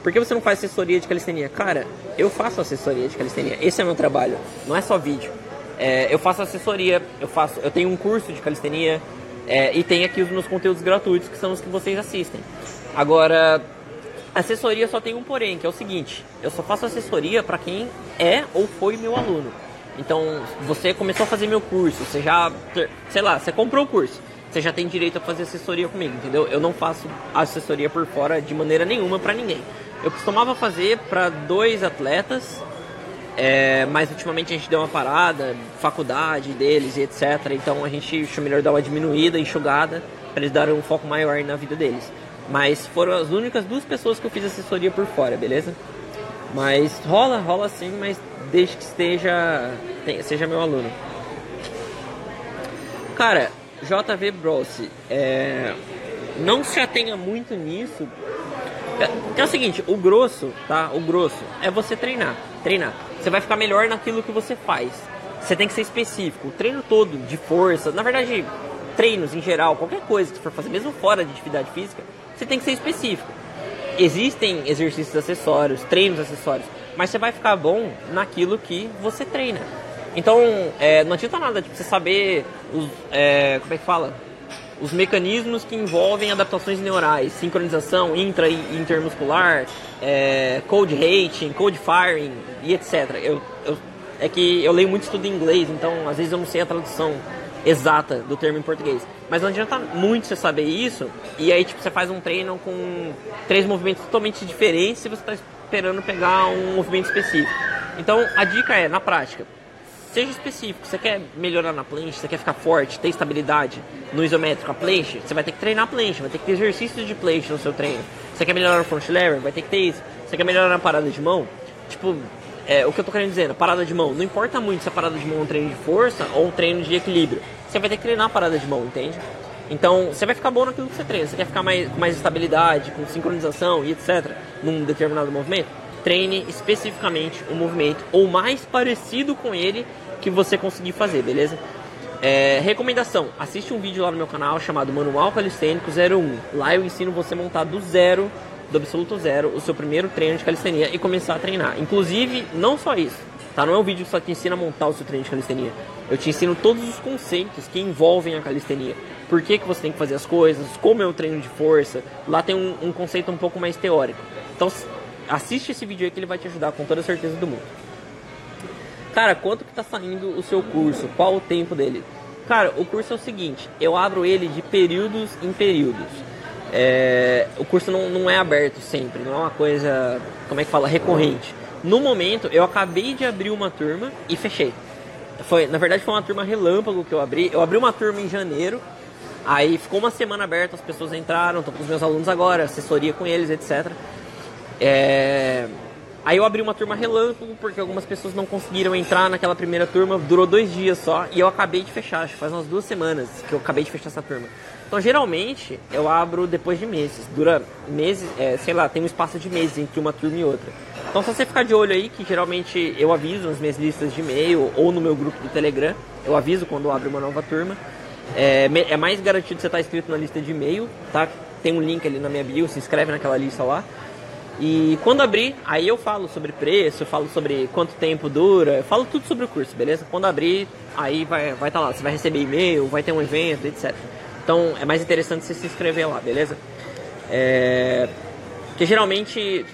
Por que você não faz assessoria de calistenia? Cara, eu faço assessoria de calistenia. Esse é meu trabalho. Não é só vídeo. É, eu faço assessoria, eu faço, eu tenho um curso de calistenia é, e tem aqui os meus conteúdos gratuitos que são os que vocês assistem. Agora, Assessoria só tem um porém, que é o seguinte: eu só faço assessoria para quem é ou foi meu aluno. Então, você começou a fazer meu curso, você já, sei lá, você comprou o curso, você já tem direito a fazer assessoria comigo, entendeu? Eu não faço assessoria por fora de maneira nenhuma para ninguém. Eu costumava fazer para dois atletas, é, mas ultimamente a gente deu uma parada, faculdade deles e etc. Então a gente achou melhor dar uma diminuída, enxugada, para eles darem um foco maior na vida deles. Mas foram as únicas duas pessoas que eu fiz assessoria por fora, beleza? Mas rola, rola sim, mas desde que esteja, seja meu aluno. Cara, JV Brossi, é, não se atenha muito nisso. É, é o seguinte, o grosso, tá? O grosso é você treinar, treinar. Você vai ficar melhor naquilo que você faz. Você tem que ser específico. O treino todo de força, na verdade, treinos em geral, qualquer coisa que for fazer, mesmo fora de atividade física, você tem que ser específico. Existem exercícios acessórios, treinos acessórios, mas você vai ficar bom naquilo que você treina. Então, é, não adianta nada tipo, você saber os, é, como é que fala? Os mecanismos que envolvem adaptações neurais, sincronização intra e intermuscular, é, code rating, code firing e etc. Eu, eu, é que eu leio muito estudo em inglês, então às vezes eu não sei a tradução exata do termo em português. Mas não adianta muito você saber isso, e aí tipo, você faz um treino com três movimentos totalmente diferentes se você está esperando pegar um movimento específico. Então a dica é, na prática, seja específico. Você quer melhorar na planche, você quer ficar forte, ter estabilidade no isométrico, a planche, você vai ter que treinar a planche, vai ter que ter exercícios de planche no seu treino. Você quer melhorar no front lever, vai ter que ter isso. Você quer melhorar na parada de mão, tipo, é, o que eu tô querendo dizer, parada de mão, não importa muito se a parada de mão é um treino de força ou um treino de equilíbrio você vai ter que treinar a parada de mão, entende? Então, você vai ficar bom naquilo que você treina. Você quer ficar mais, com mais estabilidade, com sincronização e etc. num determinado movimento? Treine especificamente um movimento ou mais parecido com ele que você conseguir fazer, beleza? É, recomendação: assiste um vídeo lá no meu canal chamado Manual Calistênico 01. Lá eu ensino você a montar do zero, do absoluto zero, o seu primeiro treino de calistenia e começar a treinar. Inclusive, não só isso, tá? Não é um vídeo que só te ensina a montar o seu treino de calistenia. Eu te ensino todos os conceitos que envolvem a calistenia. Por que, que você tem que fazer as coisas, como é o treino de força. Lá tem um, um conceito um pouco mais teórico. Então assiste esse vídeo aí que ele vai te ajudar com toda a certeza do mundo. Cara, quanto que tá saindo o seu curso? Qual o tempo dele? Cara, o curso é o seguinte, eu abro ele de períodos em períodos. É, o curso não, não é aberto sempre, não é uma coisa, como é que fala, recorrente. No momento, eu acabei de abrir uma turma e fechei. Foi, na verdade, foi uma turma relâmpago que eu abri. Eu abri uma turma em janeiro, aí ficou uma semana aberta, as pessoas entraram, estou com os meus alunos agora, assessoria com eles, etc. É, Aí eu abri uma turma relâmpago, porque algumas pessoas não conseguiram entrar naquela primeira turma, durou dois dias só, e eu acabei de fechar, acho que faz umas duas semanas que eu acabei de fechar essa turma. Então geralmente eu abro depois de meses, dura meses, é, sei lá, tem um espaço de meses entre uma turma e outra. Então só você ficar de olho aí, que geralmente eu aviso nas minhas listas de e-mail ou no meu grupo do Telegram, eu aviso quando eu abro uma nova turma. É, é mais garantido você estar inscrito na lista de e-mail, tá? Tem um link ali na minha bio, se inscreve naquela lista lá. E quando abrir, aí eu falo sobre preço, eu falo sobre quanto tempo dura, falo tudo sobre o curso, beleza? Quando abrir, aí vai estar vai tá lá, você vai receber e-mail, vai ter um evento, etc. Então é mais interessante você se inscrever lá, beleza? É... Porque geralmente,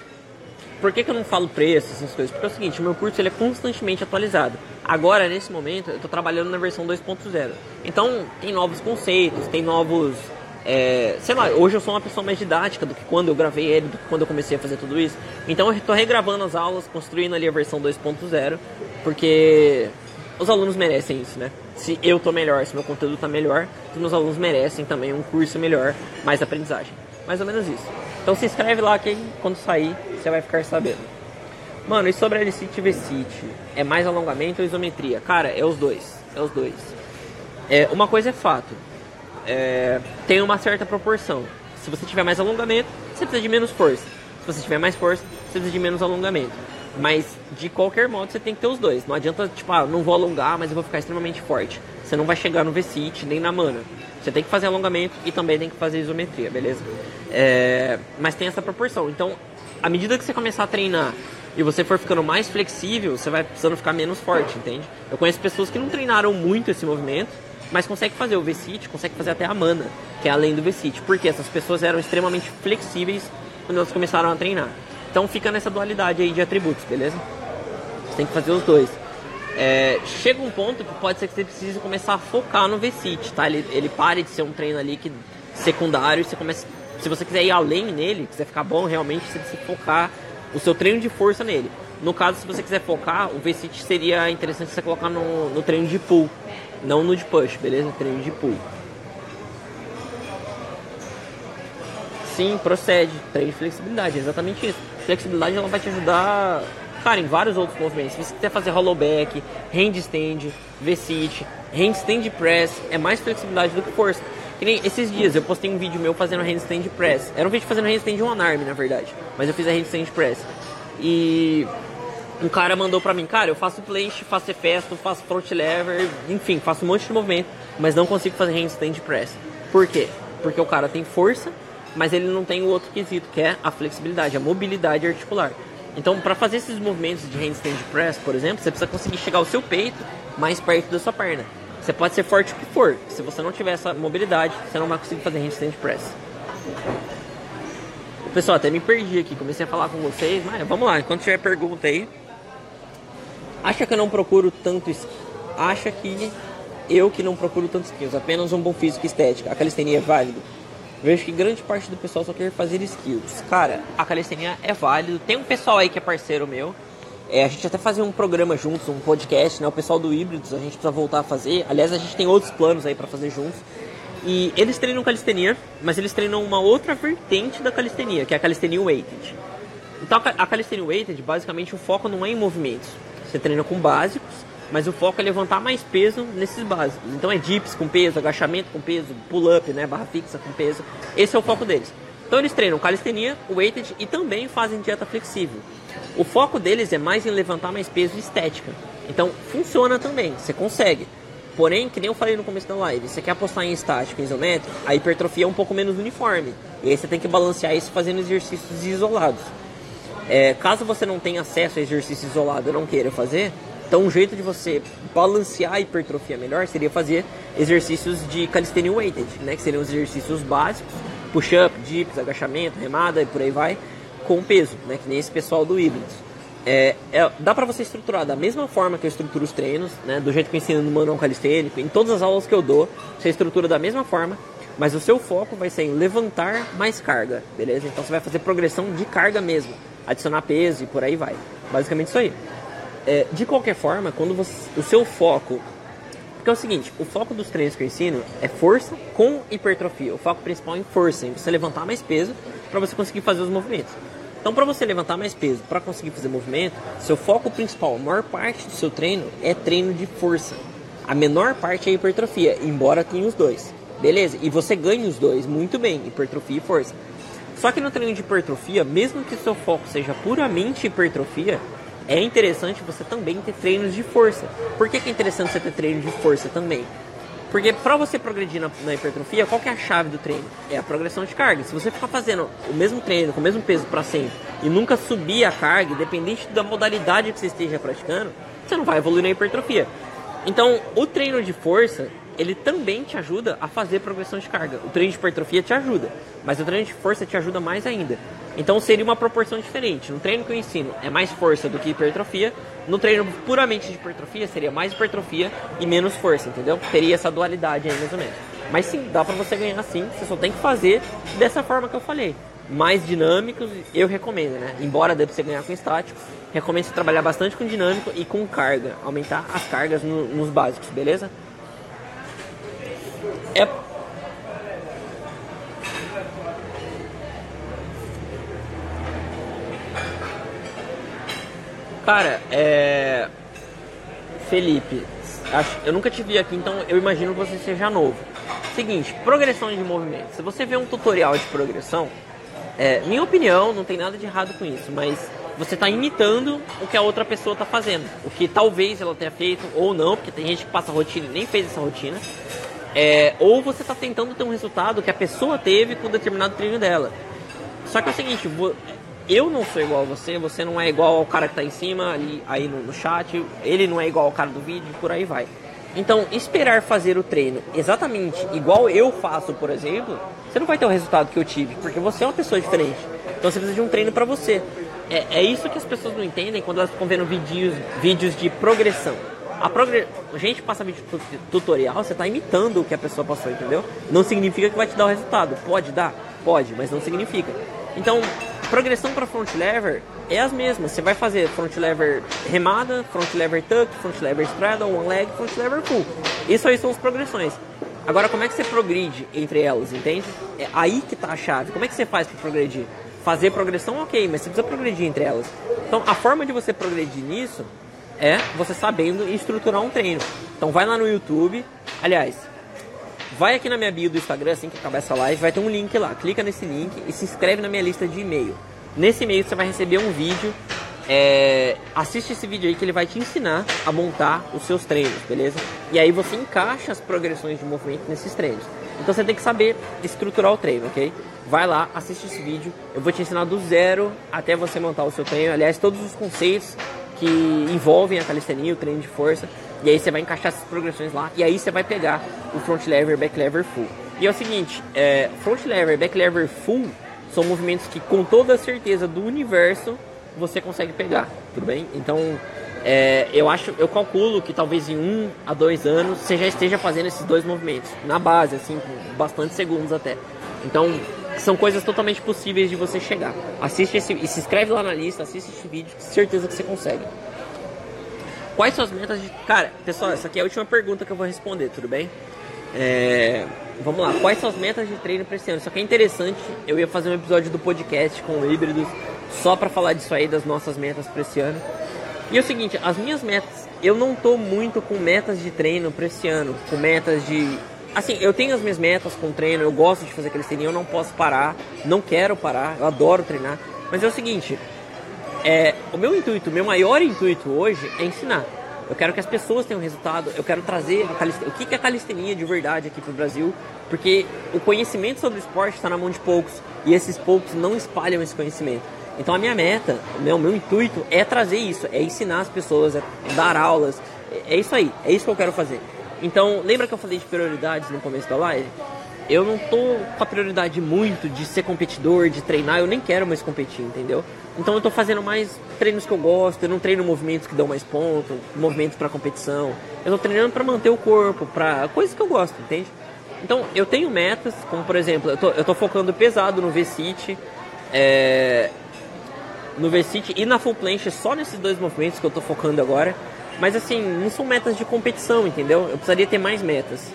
por que, que eu não falo preço, essas coisas? Porque é o seguinte, o meu curso ele é constantemente atualizado. Agora, nesse momento, eu estou trabalhando na versão 2.0. Então, tem novos conceitos, tem novos é, sei lá, hoje eu sou uma pessoa mais didática do que quando eu gravei ele, do que quando eu comecei a fazer tudo isso. Então eu estou regravando as aulas, construindo ali a versão 2.0, porque os alunos merecem isso, né? Se eu tô melhor, se meu conteúdo tá melhor, os meus alunos merecem também um curso melhor, mais aprendizagem. Mais ou menos isso. Então se inscreve lá que quando sair você vai ficar sabendo. Mano, e sobre a LCT VCT? É mais alongamento ou isometria? Cara, é os dois. É os dois. É, uma coisa é fato é, tem uma certa proporção. Se você tiver mais alongamento, você precisa de menos força. Se você tiver mais força, você precisa de menos alongamento. Mas de qualquer modo você tem que ter os dois. Não adianta, tipo, ah, não vou alongar, mas eu vou ficar extremamente forte. Você não vai chegar no V-sit nem na mana. Você tem que fazer alongamento e também tem que fazer isometria, beleza? É, mas tem essa proporção. Então, à medida que você começar a treinar e você for ficando mais flexível, você vai precisando ficar menos forte, entende? Eu conheço pessoas que não treinaram muito esse movimento mas consegue fazer o V-Sit, consegue fazer até a mana, que é além do V-Sit, porque essas pessoas eram extremamente flexíveis quando elas começaram a treinar. Então fica nessa dualidade aí de atributos, beleza? Você tem que fazer os dois. É, chega um ponto que pode ser que você precise começar a focar no V-Sit, tá? Ele, ele pare de ser um treino ali que, secundário e você começa. Se você quiser ir além nele, quiser ficar bom realmente, você precisa focar o seu treino de força nele. No caso, se você quiser focar, o V-Sit seria interessante você colocar no, no treino de pull. Não no de push, beleza? Treino de pull. Sim, procede. Treino de flexibilidade, é exatamente isso. Flexibilidade ela vai te ajudar, cara, em vários outros movimentos. Se você quiser fazer hollowback, handstand, V-sit, handstand press, é mais flexibilidade do que força. Que nem esses dias eu postei um vídeo meu fazendo handstand press. Era um vídeo fazendo handstand one arm, na verdade. Mas eu fiz a handstand press. E um cara mandou pra mim, cara, eu faço planche, faço efesto, faço front lever, enfim, faço um monte de movimento, mas não consigo fazer handstand press. Por quê? Porque o cara tem força, mas ele não tem o outro quesito, que é a flexibilidade, a mobilidade articular. Então, para fazer esses movimentos de handstand press, por exemplo, você precisa conseguir chegar o seu peito mais perto da sua perna. Você pode ser forte o que for, se você não tiver essa mobilidade, você não vai conseguir fazer handstand press. Pessoal, até me perdi aqui, comecei a falar com vocês, mas vamos lá, enquanto tiver pergunta aí, Acha que eu não procuro tanto Acha que eu que não procuro tantos skills, apenas um bom físico e estética. A calistenia é válido? Vejo que grande parte do pessoal só quer fazer skills. Cara, a calistenia é válido. Tem um pessoal aí que é parceiro meu. É, a gente até fazer um programa juntos, um podcast, né? O pessoal do Híbridos, a gente precisa voltar a fazer. Aliás, a gente tem outros planos aí para fazer juntos. E eles treinam calistenia, mas eles treinam uma outra vertente da calistenia, que é a calistenia weighted. Então a calistenia weighted, basicamente o foco não é em movimentos. Você treina com básicos, mas o foco é levantar mais peso nesses básicos. Então é dips com peso, agachamento com peso, pull-up, né, barra fixa com peso. Esse é o foco deles. Então eles treinam calistenia, weighted e também fazem dieta flexível. O foco deles é mais em levantar mais peso estética. Então funciona também, você consegue. Porém, que nem eu falei no começo da live, você quer apostar em estático, em isométrico, a hipertrofia é um pouco menos uniforme. E aí você tem que balancear isso fazendo exercícios isolados. É, caso você não tenha acesso a exercício isolado e não queira fazer, então um jeito de você balancear a hipertrofia melhor seria fazer exercícios de calisthenia weighted, né, que seriam os exercícios básicos, push-up, dips, agachamento, remada e por aí vai, com peso, né, que nem esse pessoal do híbridos. é, é, dá pra você estruturar da mesma forma que eu estruturo os treinos, né? Do jeito que eu ensino no manual calistênico, em todas as aulas que eu dou, você estrutura da mesma forma, mas o seu foco vai ser em levantar mais carga, beleza? Então você vai fazer progressão de carga mesmo, adicionar peso e por aí vai. Basicamente isso aí. É, de qualquer forma, quando você, o seu foco. Porque é o seguinte, o foco dos treinos que eu ensino é força com hipertrofia. O foco principal é em força, em você levantar mais peso para você conseguir fazer os movimentos. Então, para você levantar mais peso, para conseguir fazer movimento, seu foco principal, a maior parte do seu treino é treino de força. A menor parte é hipertrofia, embora tenha os dois. Beleza? E você ganha os dois muito bem, hipertrofia e força. Só que no treino de hipertrofia, mesmo que seu foco seja puramente hipertrofia, é interessante você também ter treinos de força. Por que, que é interessante você ter treino de força também? Porque para você progredir na, na, hipertrofia, qual que é a chave do treino? É a progressão de carga. Se você ficar fazendo o mesmo treino com o mesmo peso para sempre e nunca subir a carga, independente da modalidade que você esteja praticando, você não vai evoluir na hipertrofia. Então, o treino de força, ele também te ajuda a fazer progressão de carga. O treino de hipertrofia te ajuda, mas o treino de força te ajuda mais ainda. Então seria uma proporção diferente. No treino que eu ensino é mais força do que hipertrofia. No treino puramente de hipertrofia seria mais hipertrofia e menos força, entendeu? Teria essa dualidade aí mais ou menos. Mas sim, dá pra você ganhar sim, você só tem que fazer dessa forma que eu falei. Mais dinâmicos, eu recomendo, né? Embora dê pra você ganhar com estático, recomendo você trabalhar bastante com dinâmico e com carga. Aumentar as cargas no, nos básicos, beleza? É Cara, é. Felipe, acho, eu nunca te vi aqui, então eu imagino que você seja novo. Seguinte, progressão de movimento. Se você vê um tutorial de progressão, é, minha opinião, não tem nada de errado com isso, mas você está imitando o que a outra pessoa está fazendo. O que talvez ela tenha feito ou não, porque tem gente que passa rotina e nem fez essa rotina. É, ou você está tentando ter um resultado que a pessoa teve com determinado treino dela. Só que é o seguinte, eu não sou igual a você, você não é igual ao cara que está em cima ali aí no, no, chat, ele não é igual ao cara do vídeo, por aí vai. Então, esperar fazer o treino exatamente igual eu faço, por exemplo, você não vai ter o resultado que eu tive, porque você é uma pessoa diferente. Então você precisa de um treino para você. É, é, isso que as pessoas não entendem quando elas ficam vendo vídeos, vídeos de progressão. A, progr... a gente passa vídeo tutorial, você está imitando o que a pessoa passou, entendeu? Não significa que vai te dar o resultado. Pode dar? Pode, mas não significa. Então, progressão para front lever é as mesmas. Você vai fazer front lever remada, front lever tuck, front lever straddle, one leg, front lever full. Isso aí são as progressões. Agora, como é que você progride entre elas, entende? É aí que está a chave. Como é que você faz para progredir? Fazer progressão, ok, mas você precisa progredir entre elas. Então, a forma de você progredir nisso é você sabendo estruturar um treino. Então, vai lá no YouTube. Aliás, Vai aqui na minha bio do Instagram, assim que acabar essa live, vai ter um link lá. Clica nesse link e se inscreve na minha lista de e-mail. Nesse e-mail você vai receber um vídeo. É, assiste esse vídeo aí que ele vai te ensinar a montar os seus treinos, beleza? E aí você encaixa as progressões de movimento nesses treinos. Então você tem que saber estruturar o treino, ok? Vai lá, assiste esse vídeo. Eu vou te ensinar do zero até você montar o seu treino. Aliás, todos os conceitos que envolvem a calistenia, o treino de força. E aí você vai encaixar essas progressões lá e aí você vai pegar o front lever, back lever full. E é o seguinte, é, front lever, back lever full são movimentos que com toda a certeza do universo você consegue pegar, tudo bem? Então é, eu acho, eu calculo que talvez em um a dois anos você já esteja fazendo esses dois movimentos na base, assim, com bastante segundos até. Então são coisas totalmente possíveis de você chegar. Assiste esse, e se inscreve lá na lista, assiste esse vídeo, certeza que você consegue. Quais suas metas de. Cara, pessoal, essa aqui é a última pergunta que eu vou responder, tudo bem? É... Vamos lá, quais são as metas de treino para esse ano? Só que é interessante, eu ia fazer um episódio do podcast com híbridos só para falar disso aí, das nossas metas para esse ano. E é o seguinte, as minhas metas, eu não tô muito com metas de treino para esse ano, com metas de. Assim, eu tenho as minhas metas com treino, eu gosto de fazer aquele treininho, eu não posso parar, não quero parar, eu adoro treinar. Mas é o seguinte, é, o meu intuito, o meu maior intuito hoje é ensinar. Eu quero que as pessoas tenham resultado, eu quero trazer o que é calistenia de verdade aqui para o Brasil, porque o conhecimento sobre o esporte está na mão de poucos e esses poucos não espalham esse conhecimento. Então a minha meta, o meu, meu intuito é trazer isso, é ensinar as pessoas, é dar aulas, é, é isso aí, é isso que eu quero fazer. Então, lembra que eu falei de prioridades no começo da live? eu não tô com a prioridade muito de ser competidor, de treinar, eu nem quero mais competir, entendeu? Então eu tô fazendo mais treinos que eu gosto, eu não treino movimentos que dão mais ponto, movimentos para competição. Eu tô treinando para manter o corpo, para coisas que eu gosto, entende? Então eu tenho metas, como por exemplo, eu tô, eu tô focando pesado no V-Sit, é, no V-Sit e na Full Planche, só nesses dois movimentos que eu tô focando agora. Mas assim, não são metas de competição, entendeu? Eu precisaria ter mais metas.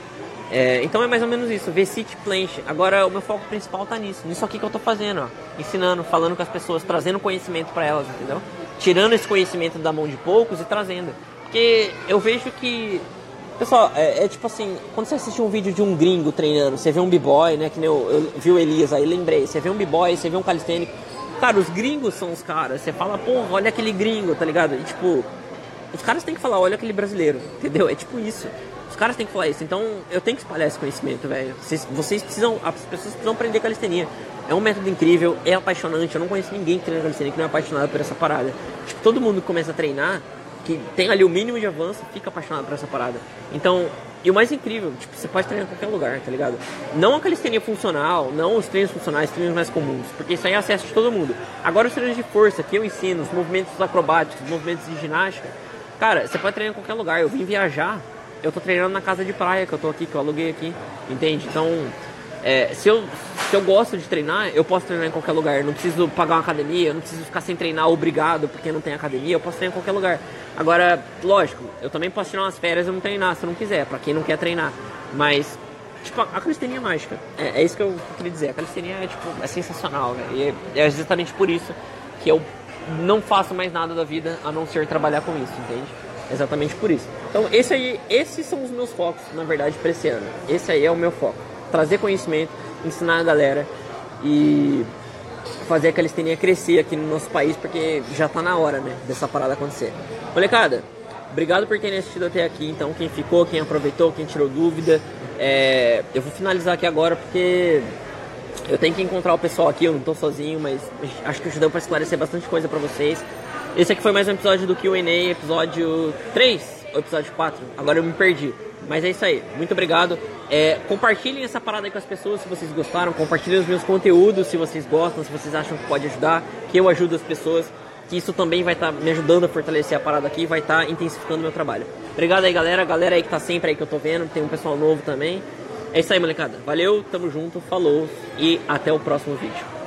É, então é mais ou menos isso, V-Sit Planche. Agora o meu foco principal tá nisso, nisso aqui que eu tô fazendo, ó. Ensinando, falando com as pessoas, trazendo conhecimento para elas, entendeu? Tirando esse conhecimento da mão de poucos e trazendo. Porque eu vejo que. Pessoal, é, é tipo assim, quando você assiste um vídeo de um gringo treinando, você vê um b-boy, né? Que nem eu, eu vi o Elias aí, lembrei. Você vê um b-boy, você vê um calistênico. Cara, os gringos são os caras. Você fala, pô, olha aquele gringo, tá ligado? E tipo, os caras têm que falar, olha aquele brasileiro, entendeu? É tipo isso. Caras têm que falar isso. Então eu tenho que espalhar esse conhecimento, velho. Vocês, vocês, precisam, as pessoas precisam aprender calistenia. É um método incrível, é apaixonante. Eu não conheço ninguém que treina calistenia que não é apaixonado por essa parada. Tipo, todo mundo que começa a treinar, que tem ali o mínimo de avanço, fica apaixonado por essa parada. Então, e o mais incrível, tipo, você pode treinar em qualquer lugar, tá ligado? Não a calistenia funcional, não os treinos funcionais, os treinos mais comuns, porque isso aí é acesso de todo mundo. Agora os treinos de força, que eu ensino, os movimentos acrobáticos, os movimentos de ginástica, Cara, você pode treinar em qualquer lugar. Eu vim viajar, eu tô treinando na casa de praia que eu tô aqui, que eu aluguei aqui, entende? Então, é, se, eu, se eu gosto de treinar, eu posso treinar em qualquer lugar. Eu não preciso pagar uma academia, eu não preciso ficar sem treinar obrigado porque não tem academia, eu posso treinar em qualquer lugar. Agora, lógico, eu também posso tirar umas férias e não treinar se eu não quiser, pra quem não quer treinar. Mas, tipo, a calistenia é mágica. É, é isso que eu queria dizer. A calistenia é, tipo, é sensacional, velho. E é, é justamente por isso que eu não faço mais nada da vida a não ser trabalhar com isso, entende? Exatamente por isso. Então, esse aí, esses são os meus focos, na verdade, para esse ano. Esse aí é o meu foco. Trazer conhecimento, ensinar a galera e fazer a calistenia crescer aqui no nosso país, porque já tá na hora, né, dessa parada acontecer. Molecada, obrigado por terem assistido até aqui, então, quem ficou, quem aproveitou, quem tirou dúvida. É, eu vou finalizar aqui agora porque eu tenho que encontrar o pessoal aqui, eu não tô sozinho, mas acho que ajudou para esclarecer bastante coisa para vocês. Esse aqui foi mais um episódio do Q&A, episódio 3 ou episódio 4? Agora eu me perdi. Mas é isso aí, muito obrigado. É, compartilhem essa parada aí com as pessoas se vocês gostaram. Compartilhem os meus conteúdos se vocês gostam, se vocês acham que pode ajudar, que eu ajudo as pessoas. Que isso também vai estar tá me ajudando a fortalecer a parada aqui vai estar tá intensificando meu trabalho. Obrigado aí, galera. Galera aí que tá sempre aí que eu tô vendo. Tem um pessoal novo também. É isso aí, molecada. Valeu, tamo junto, falou e até o próximo vídeo.